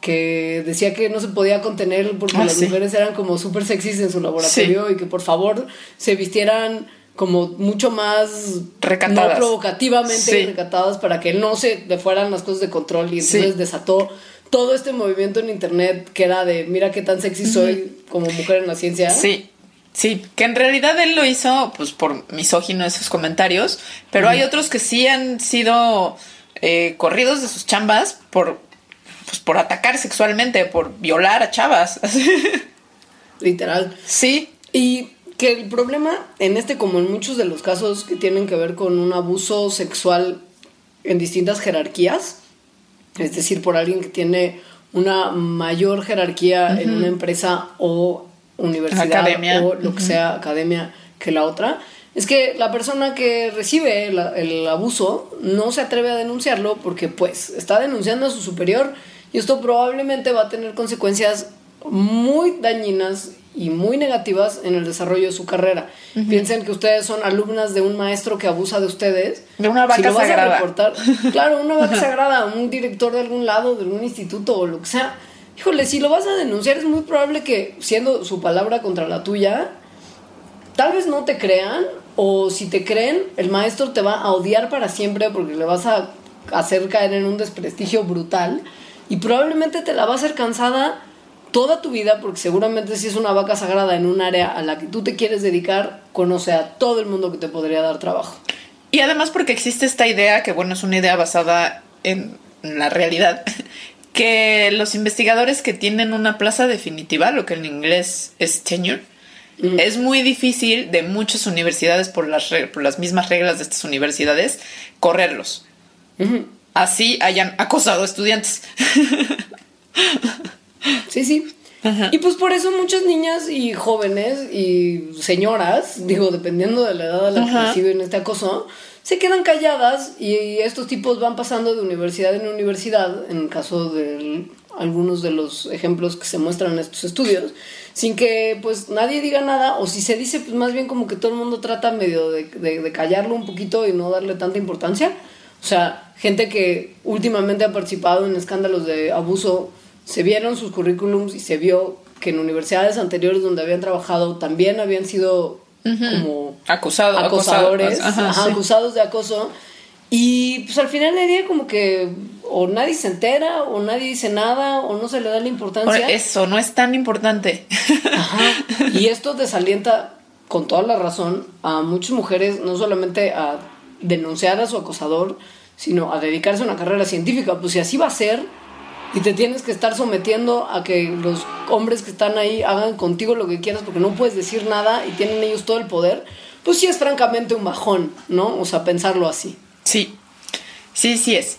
que decía que no se podía contener porque ah, las mujeres eran como súper sexys en su laboratorio y que por favor se vistieran como mucho más recatadas. no provocativamente recatadas para que no se le fueran las cosas de control y entonces desató todo este movimiento en internet que era de mira qué tan sexy soy como mujer en la ciencia. Sí. Sí, que en realidad él lo hizo pues por misógino esos comentarios, pero hay otros que sí han sido eh, corridos de sus chambas por, pues, por atacar sexualmente, por violar a chavas. Literal. Sí. Y que el problema en este, como en muchos de los casos que tienen que ver con un abuso sexual en distintas jerarquías, es decir, por alguien que tiene una mayor jerarquía en una empresa o universidad o lo que sea, academia, que la otra, es que la persona que recibe el, el, abuso no se atreve a denunciarlo porque pues está denunciando a su superior y esto probablemente va a tener consecuencias muy dañinas y muy negativas en el desarrollo de su carrera. Piensen que ustedes son alumnas de un maestro que abusa de ustedes. De una vaca sagrada. claro, una vaca sagrada, un director de algún lado, de algún instituto o lo que sea. Híjole, si lo vas a denunciar es muy probable que siendo su palabra contra la tuya, tal vez no te crean o si te creen, el maestro te va a odiar para siempre porque le vas a hacer caer en un desprestigio brutal y probablemente te la va a hacer cansada toda tu vida, porque seguramente si es una vaca sagrada en un área a la que tú te quieres dedicar, conoce a todo el mundo que te podría dar trabajo. Y además porque existe esta idea, que bueno, es una idea basada en la realidad, que los investigadores que tienen una plaza definitiva, lo que en inglés es tenure, mm. es muy difícil de muchas universidades por las, por las mismas reglas de estas universidades correrlos. Así hayan acosado estudiantes. Sí, sí. Y pues por eso muchas niñas y jóvenes y señoras, digo, dependiendo de la edad a la que reciben este acoso, se quedan calladas y estos tipos van pasando de universidad en universidad, en el caso de algunos de los ejemplos que se muestran en estos estudios, sin que pues nadie diga nada, o si se dice, pues más bien como que todo el mundo trata medio de, de callarlo un poquito y no darle tanta importancia. O sea, gente que últimamente ha participado en escándalos de abuso se vieron sus currículums y se vio que en universidades anteriores donde habían trabajado también habían sido como Acusado, acosadores, acusados de acoso. Y pues al final del día como que o nadie se entera o nadie dice nada o no se le da la importancia. eso no es tan importante. Y esto desalienta con toda la razón a muchas mujeres no solamente a denunciar a su acosador, sino a dedicarse a una carrera científica. Pues si así va a ser, y te tienes que estar sometiendo a que los hombres que están ahí hagan contigo lo que quieras porque no puedes decir nada y tienen ellos todo el poder, pues sí es francamente un bajón, ¿no? O sea, pensarlo así. Sí, sí, sí es.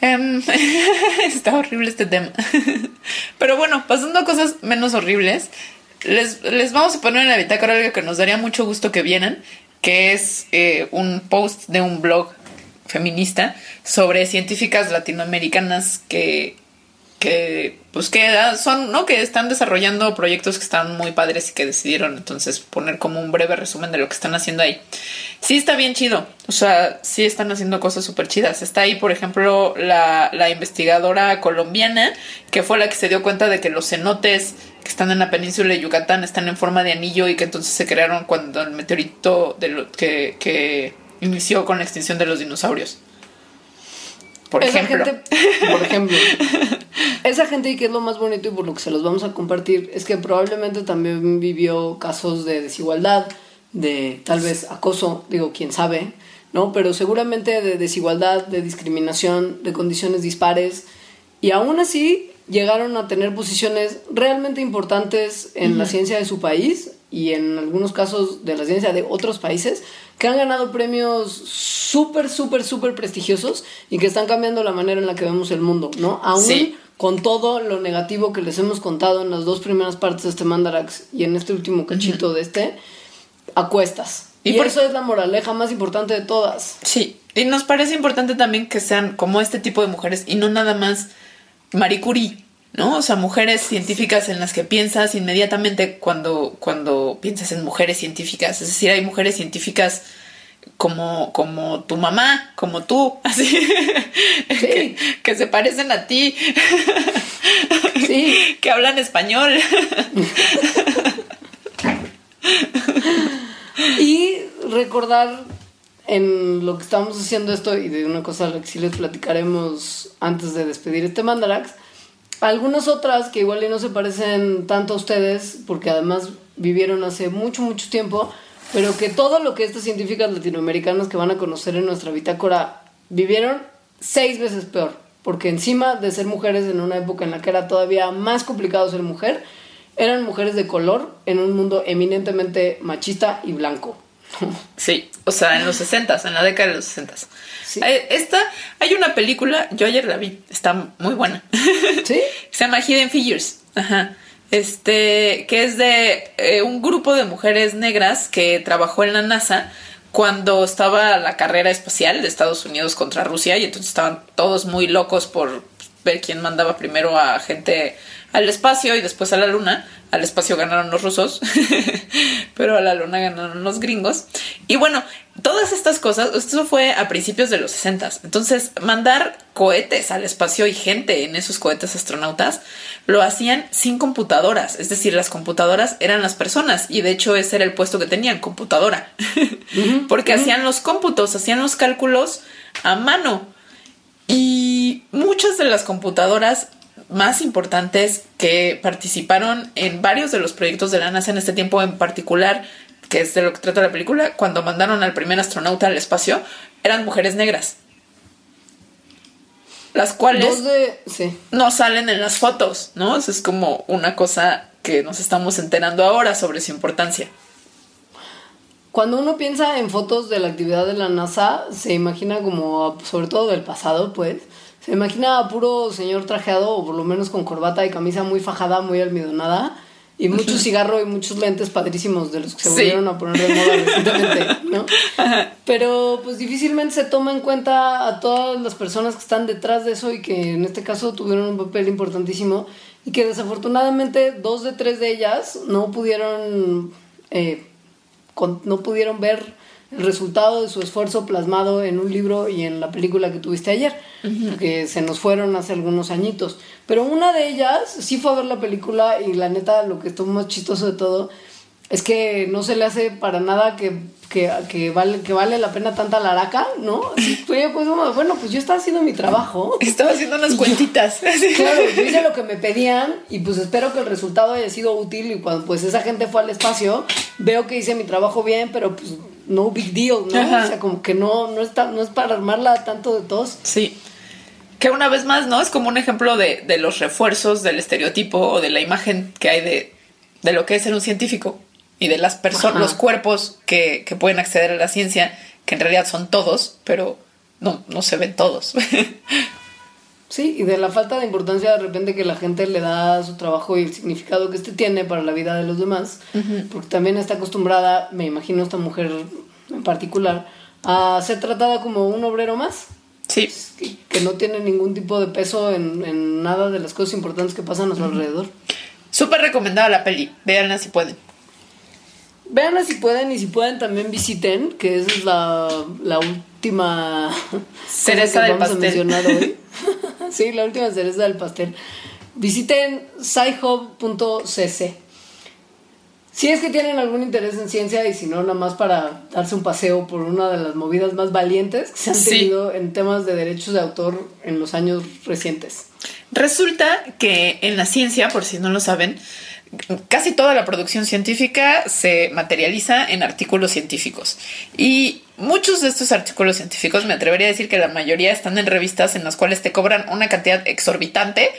Em, está horrible este tema. Pero bueno, pasando a cosas menos horribles, les, les, vamos a poner en la bitácora algo que nos daría mucho gusto que vieran, que es eh, un post de un blog feminista sobre científicas latinoamericanas que que pues que son no que están desarrollando proyectos que están muy padres y que decidieron entonces poner como un breve resumen de lo que están haciendo ahí. Sí está bien chido o sea sí están haciendo cosas súper chidas está ahí por ejemplo la, la investigadora colombiana que fue la que se dio cuenta de que los cenotes que están en la península de Yucatán están en forma de anillo y que entonces se crearon cuando el meteorito de lo, que, que inició con la extinción de los dinosaurios. Por ejemplo. por ejemplo. Esa gente, y que es lo más bonito y por lo que se los vamos a compartir, es que probablemente también vivió casos de desigualdad, de tal vez acoso, digo, quién sabe, ¿no? Pero seguramente de desigualdad, de discriminación, de condiciones dispares. Y aún así llegaron a tener posiciones realmente importantes en la ciencia de su país y en algunos casos de la ciencia de otros países que han ganado premios súper, súper, súper prestigiosos y que están cambiando la manera en la que vemos el mundo, ¿no? Aún con todo lo negativo que les hemos contado en las dos primeras partes de este Mandarax y en este último cachito de este, acuestas. Y, por eso es la moraleja más importante de todas. Sí, y nos parece importante también que sean como este tipo de mujeres y no nada más Marie Curie ¿no? O sea, mujeres científicas en las que piensas inmediatamente cuando, cuando piensas en mujeres científicas. Es decir, hay mujeres científicas como, como tu mamá, como tú, así, que, se parecen a ti, sí. que hablan español. y recordar en lo que estamos haciendo esto y de una cosa que sí les platicaremos antes de despedir este Mandarax algunas otras que igual no se parecen tanto a ustedes, porque además vivieron hace mucho, mucho tiempo, pero que todo lo que estas científicas latinoamericanas que van a conocer en nuestra bitácora vivieron seis veces peor, porque encima de ser mujeres en una época en la que era todavía más complicado ser mujer, eran mujeres de color en un mundo eminentemente machista y blanco. Sí, o sea, en los 60, en la década de los 60. Sí. Eh, Esta, hay una película, yo ayer la vi, está muy buena. ¿Sí? Se llama Hidden Figures. Ajá. Este, que es de eh, un grupo de mujeres negras que trabajó en la NASA cuando estaba la carrera espacial de Estados Unidos contra Rusia y entonces estaban todos muy locos por ver quién mandaba primero a gente al espacio y después a la luna. Al espacio ganaron los rusos, pero a la luna ganaron los gringos. Y bueno, todas estas cosas, esto fue a principios de los 60. Entonces, mandar cohetes al espacio y gente en esos cohetes astronautas lo hacían sin computadoras. Es decir, las computadoras eran las personas y de hecho ese era el puesto que tenían, computadora. Porque hacían los cómputos, hacían los cálculos a mano. Y muchas de las computadoras más importantes que participaron en varios de los proyectos de la NASA en este tiempo en particular, que es de lo que trata la película, cuando mandaron al primer astronauta al espacio, eran mujeres negras. Las cuales Dos de. Sí. no salen en las fotos, ¿no? Eso es como una cosa que nos estamos enterando ahora sobre su importancia. Cuando uno piensa en fotos de la actividad de la NASA, se imagina como, sobre todo del pasado, pues, se imagina a puro señor trajeado, o por lo menos con corbata y camisa muy fajada, muy almidonada, y mucho cigarro y muchos lentes padrísimos de los que se Sí. volvieron a poner de moda recientemente, ¿no? Pero pues difícilmente se toma en cuenta a todas las personas que están detrás de eso y que en este caso tuvieron un papel importantísimo y que desafortunadamente dos de tres de ellas no pudieron eh, con- no pudieron ver el resultado de su esfuerzo plasmado en un libro y en la película que tuviste ayer, que se nos fueron hace algunos añitos. Pero una de ellas sí fue a ver la película y la neta lo que estuvo más chistoso de todo es que no se le hace para nada que, que, que vale, que vale la pena tanta laraca, ¿no? Así yo, pues, bueno, pues yo estaba haciendo mi trabajo. Estaba haciendo unas cuentitas. Claro, yo hice lo que me pedían y pues espero que el resultado haya sido útil y cuando pues esa gente fue al espacio, veo que hice mi trabajo bien, pero pues no big deal, ¿no? Ajá. O sea, como que no, no, está, no es para armarla tanto de tos. Sí. Que una vez más, ¿no? Es como un ejemplo de, de los refuerzos del estereotipo o de la imagen que hay de, de lo que es ser un científico y de las personas, los cuerpos que, que pueden acceder a la ciencia, que en realidad son todos, pero no, no se ven todos. Sí, y de la falta de importancia de repente que la gente le da a su trabajo y el significado que este tiene para la vida de los demás, porque también está acostumbrada, me imagino esta mujer en particular, a ser tratada como un obrero más. sí. que, que no tiene ningún tipo de peso en, en nada de las cosas importantes que pasan a su alrededor. Súper recomendada la peli. Véanla si pueden. Veanla si pueden y si pueden también visiten, que esa es la, la última Cereza que del vamos a pastel. mencionar hoy. sí, la última cereza del pastel. Visiten sci-hub.cc. Si es que tienen algún interés en ciencia y si no, nada más para darse un paseo por una de las movidas más valientes que se han Sí. tenido en temas de derechos de autor en los años recientes. Resulta que en la ciencia, por si no lo saben, casi toda la producción científica se materializa en artículos científicos. Y muchos de estos artículos científicos, me atrevería a decir que la mayoría están en revistas en las cuales te cobran una cantidad exorbitante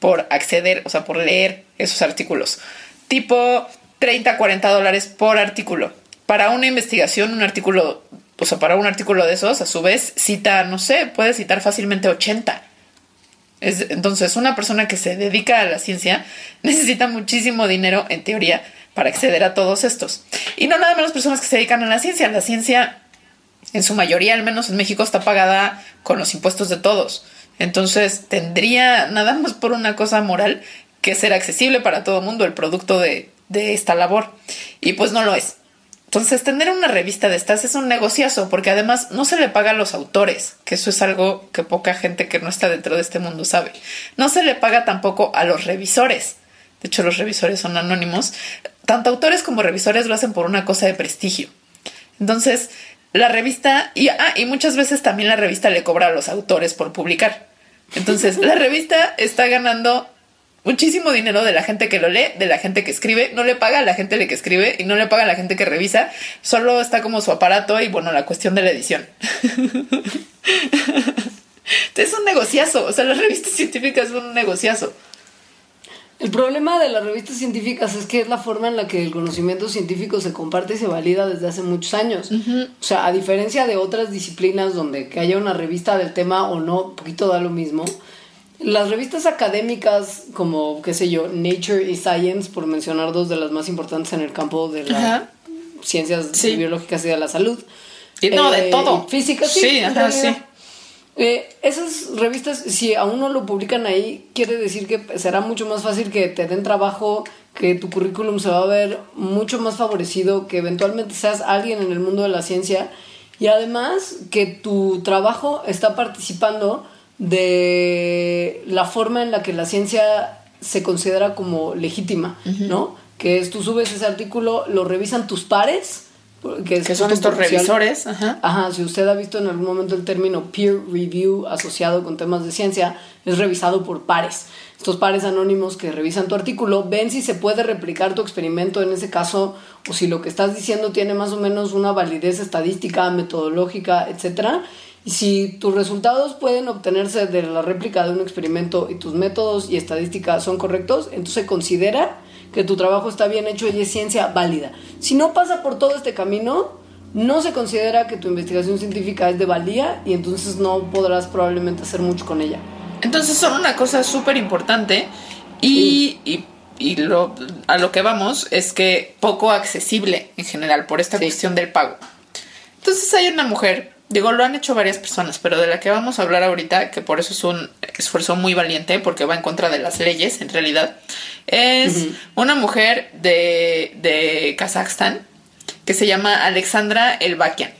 por acceder, o sea, por leer esos artículos. Tipo 30, 40 dólares por artículo. Para una investigación, un artículo, o sea, para un artículo de esos, a su vez, cita, no sé, puede citar fácilmente 80. Es- entonces, una persona que se dedica a la ciencia necesita muchísimo dinero, en teoría, para acceder a todos estos. Y no nada las personas que se dedican a la ciencia. La ciencia, en su mayoría, al menos en México, está pagada con los impuestos de todos. Entonces, tendría nada más por una cosa moral que ser accesible para todo el mundo el producto de, de esta labor. Y pues no lo es. Entonces, tener una revista de estas es un negociazo, porque además no se le paga a los autores, que eso es algo que poca gente que no está dentro de este mundo sabe. No se le paga tampoco a los revisores. De hecho, los revisores son anónimos. Tanto autores como revisores lo hacen por una cosa de prestigio. Entonces, la revista, y, ah, y muchas veces también la revista le cobra a los autores por publicar. Entonces, la revista está ganando muchísimo dinero de la gente que lo lee, de la gente que escribe, no le paga a la gente que escribe y no le paga a la gente que revisa, solo está como su aparato y bueno, la cuestión de la edición. es un negociazo, o sea, las revistas científicas son un negociazo. El problema de las revistas científicas es que es la forma en la que el conocimiento científico se comparte y se valida desde hace muchos años. O sea, a diferencia de otras disciplinas donde que haya una revista del tema o no, un poquito da lo mismo. Las revistas académicas como, qué sé yo, Nature y Science, por mencionar dos de las más importantes en el campo de las Ajá. ciencias Sí. biológicas y de la salud. Y no, de Eh, todo. Física, sí. Sí, ajá, sí. Eh, esas revistas, si aún no lo publican ahí, quiere decir que será mucho más fácil que te den trabajo, que tu currículum se va a ver mucho más favorecido, que eventualmente seas alguien en el mundo de la ciencia y además que tu trabajo está participando de la forma en la que la ciencia se considera como legítima, ¿no? Que es tú subes ese artículo, lo revisan tus pares, que, es Que son estos revisores. Ajá. Ajá, si usted ha visto en algún momento el término peer review asociado con temas de ciencia, es revisado por pares. Estos pares anónimos que revisan tu artículo ven si se puede replicar tu experimento en ese caso o si lo que estás diciendo tiene más o menos una validez estadística, metodológica, etcétera. Y si tus resultados pueden obtenerse de la réplica de un experimento y tus métodos y estadística son correctos, entonces se considera que tu trabajo está bien hecho y es ciencia válida. Si no pasa por todo este camino, no se considera que tu investigación científica es de valía y entonces no podrás probablemente hacer mucho con ella. Entonces son una cosa súper importante y, y, y lo, a lo que vamos es que poco accesible en general por esta Sí. cuestión del pago. Entonces hay una mujer, digo, lo han hecho varias personas, pero de la que vamos a hablar ahorita, que por eso es un esfuerzo muy valiente, porque va en contra de las leyes en realidad, es una mujer de, de Kazajstán que se llama Alexandra Elbakian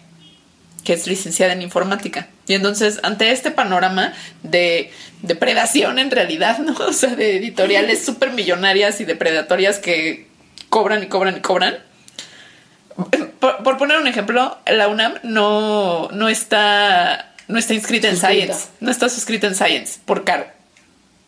que es licenciada en informática. Y entonces, ante este panorama de depredación en realidad, ¿no? O sea, de editoriales súper millonarias y depredatorias que cobran y cobran y cobran. Por, por poner un ejemplo, la UNAM no, no está no está inscrita en. Science. No está suscrita en Science por caro.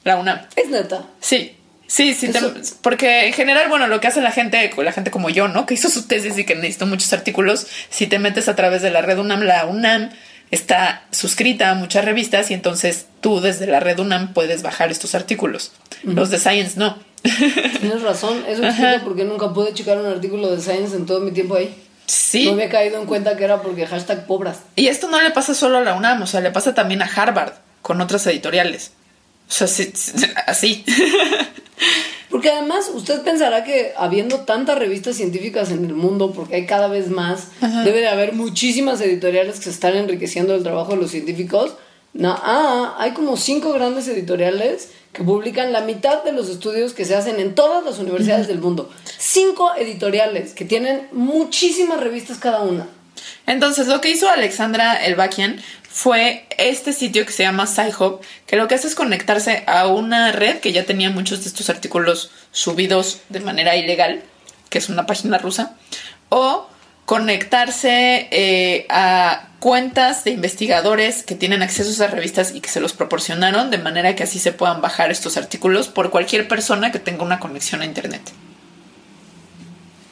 La UNAM. Es neta. Sí, sí, sí, te- porque en general, bueno, lo que hace la gente, la gente como yo, ¿no? Que hizo su tesis y que necesitó muchos artículos, si te metes a través de la red UNAM, la UNAM está suscrita a muchas revistas y entonces tú desde la red UNAM puedes bajar estos artículos. Los de Science no. Tienes razón, eso explica por qué nunca pude checar un artículo de Science en todo mi tiempo ahí. Sí. No había caído en cuenta que era porque hashtag pobras. Y esto no le pasa solo a la UNAM, o sea, le pasa también a Harvard con otras editoriales. O sea, sí, sí, así. Porque además usted pensará que habiendo tantas revistas científicas en el mundo, porque hay cada vez más, debe de haber muchísimas editoriales que se están enriqueciendo del trabajo de los científicos. No, ah, hay como cinco grandes editoriales que publican la mitad de los estudios que se hacen en todas las universidades del mundo. Cinco editoriales que tienen muchísimas revistas cada una. Entonces, lo que hizo Alexandra Elbakian fue este sitio que se llama SciHub, que lo que hace es conectarse a una red que ya tenía muchos de estos artículos subidos de manera ilegal, que es una página rusa, o conectarse eh, a cuentas de investigadores que tienen acceso a esas revistas y que se los proporcionaron de manera que así se puedan bajar estos artículos por cualquier persona que tenga una conexión a internet.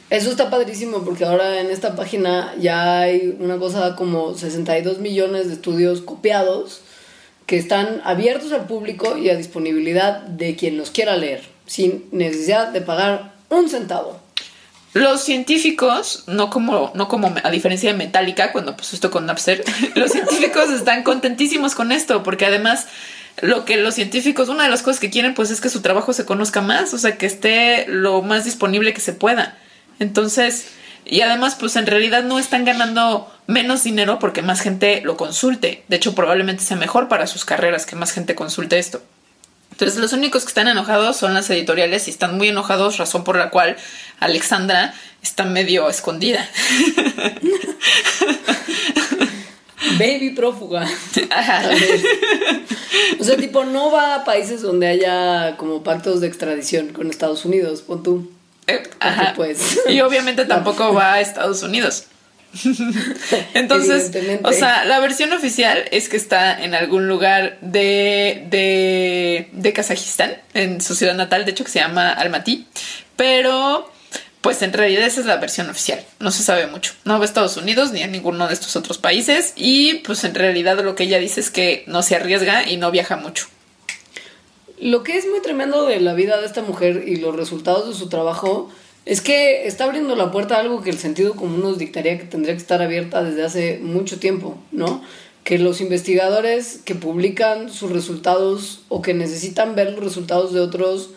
Eso está padrísimo porque ahora en esta página ya hay una cosa como 62 millones de estudios copiados que están abiertos al público y a disponibilidad de quien los quiera leer, sin necesidad de pagar un centavo. Los científicos, no como, no como a diferencia de Metallica, cuando puso esto con Napster, los científicos están contentísimos con esto, porque además lo que los científicos, una de las cosas que quieren, pues es que su trabajo se conozca más, o sea, que esté lo más disponible que se pueda. Entonces, y además, pues en realidad no están ganando menos dinero porque más gente lo consulte. De hecho, probablemente sea mejor para sus carreras que más gente consulte esto. Entonces, los únicos que están enojados son las editoriales y están muy enojados, razón por la cual Alexandra está medio escondida. Baby prófuga. Ajá. O sea, tipo, no va a países donde haya como pactos de extradición con Estados Unidos, pon tú. Eh, Ajá. pues. Y obviamente tampoco va a Estados Unidos. Entonces, o sea, la versión oficial es que está en algún lugar de, de, de Kazajistán, en su ciudad natal, de hecho que se llama Almaty, pero pues en realidad esa es la versión oficial, no se sabe mucho, no va a Estados Unidos ni a ninguno de estos otros países y pues en realidad lo que ella dice es que no se arriesga y no viaja mucho. Lo que es muy tremendo de la vida de esta mujer y los resultados de su trabajo es que está abriendo la puerta a algo que el sentido común nos dictaría que tendría que estar abierta desde hace mucho tiempo, ¿no? Que los investigadores que publican sus resultados o que necesitan ver los resultados de otros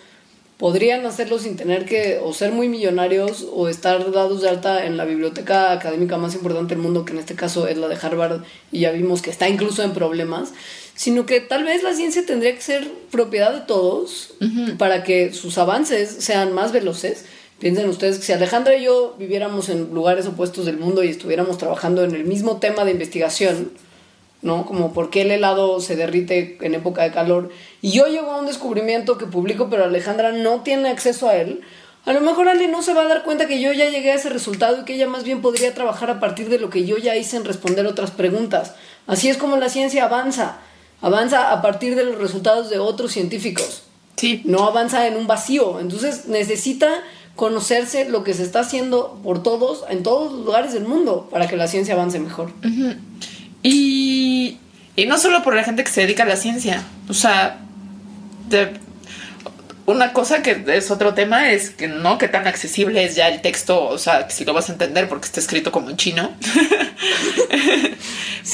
podrían hacerlo sin tener que o ser muy millonarios o estar dados de alta en la biblioteca académica más importante del mundo, que en este caso es la de Harvard, y ya vimos que está incluso en problemas, sino que tal vez la ciencia tendría que ser propiedad de todos para que sus avances sean más veloces. Piensen ustedes que si Alejandra y yo viviéramos en lugares opuestos del mundo y estuviéramos trabajando en el mismo tema de investigación, ¿no? Como por qué el helado se derrite en época de calor. Y yo llego a un descubrimiento que publico, pero Alejandra no tiene acceso a él. A lo mejor Ale no se va a dar cuenta que yo ya llegué a ese resultado y que ella más bien podría trabajar a partir de lo que yo ya hice en responder otras preguntas. Así es como la ciencia avanza. Avanza a partir de los resultados de otros científicos. Sí. No avanza en un vacío. Entonces necesita conocerse lo que se está haciendo por todos, en todos los lugares del mundo, para que la ciencia avance mejor. Y, y no solo por la gente que se dedica a la ciencia. O sea, de- una cosa que es otro tema es que no que tan accesible es ya el texto, o sea, que si lo vas a entender porque está escrito como en chino.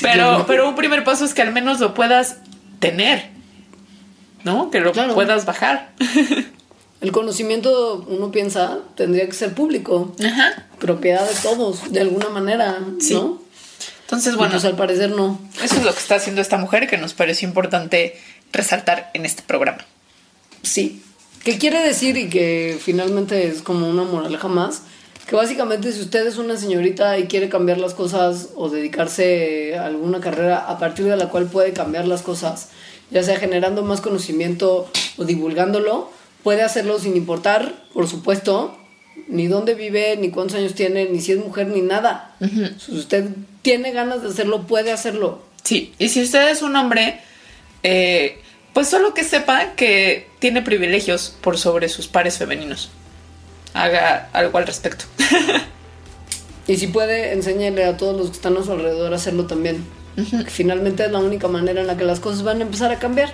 pero, pero un primer paso es que al menos lo puedas tener, ¿no? Que lo Claro. puedas bajar. El conocimiento, uno piensa, tendría que ser público, Ajá. propiedad de todos, de alguna manera, Sí. ¿no? Entonces, Bueno, pues al parecer no. eso es lo que está haciendo esta mujer que nos pareció importante resaltar en este programa. Sí. ¿Qué quiere decir y que finalmente es como una moraleja más? Que básicamente si usted es una señorita y quiere cambiar las cosas o dedicarse a alguna carrera a partir de la cual puede cambiar las cosas, ya sea generando más conocimiento o divulgándolo, puede hacerlo sin importar, por supuesto, ni dónde vive, ni cuántos años tiene, ni si es mujer, ni nada. Si usted tiene ganas de hacerlo, puede hacerlo. Sí, y si usted es un hombre, eh, pues solo que sepa que tiene privilegios por sobre sus pares femeninos. Haga algo al respecto. Y si puede, enséñele a todos los que están a su alrededor a hacerlo también. Finalmente es la única manera en la que las cosas van a empezar a cambiar.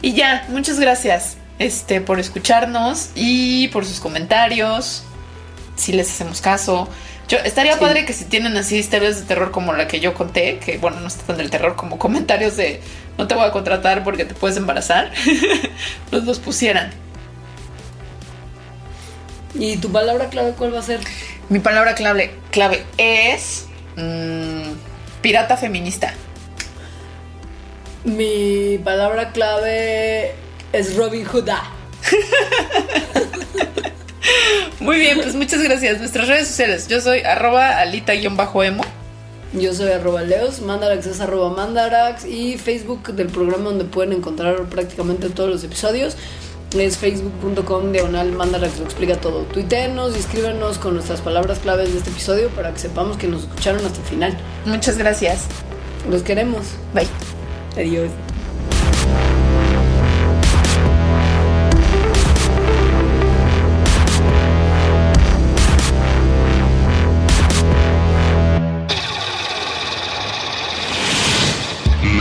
y ya, muchas gracias este, por escucharnos y por sus comentarios. Si les hacemos caso. Yo, estaría Sí. padre que si tienen así historias de terror como la que yo conté, que bueno, no está tan del terror como comentarios de no te voy a contratar porque te puedes embarazar, nos los pusieran. ¿Y tu palabra clave cuál va a ser? Mi palabra clave, clave es mm, pirata feminista. Mi palabra clave es Robin Hood. Ah, Muy bien, pues muchas gracias. Nuestras redes sociales. Yo soy arroba alita-emo. Yo soy arroba leos, mandarax es arroba mandarax y Facebook del programa donde pueden encontrar prácticamente todos los episodios es facebook.com diagonal mandarax lo explica todo. Tuítenos y escríbanos con nuestras palabras claves de este episodio para que sepamos que nos escucharon hasta el final. Muchas gracias. Los queremos. Bye. Adiós.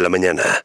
de la mañana.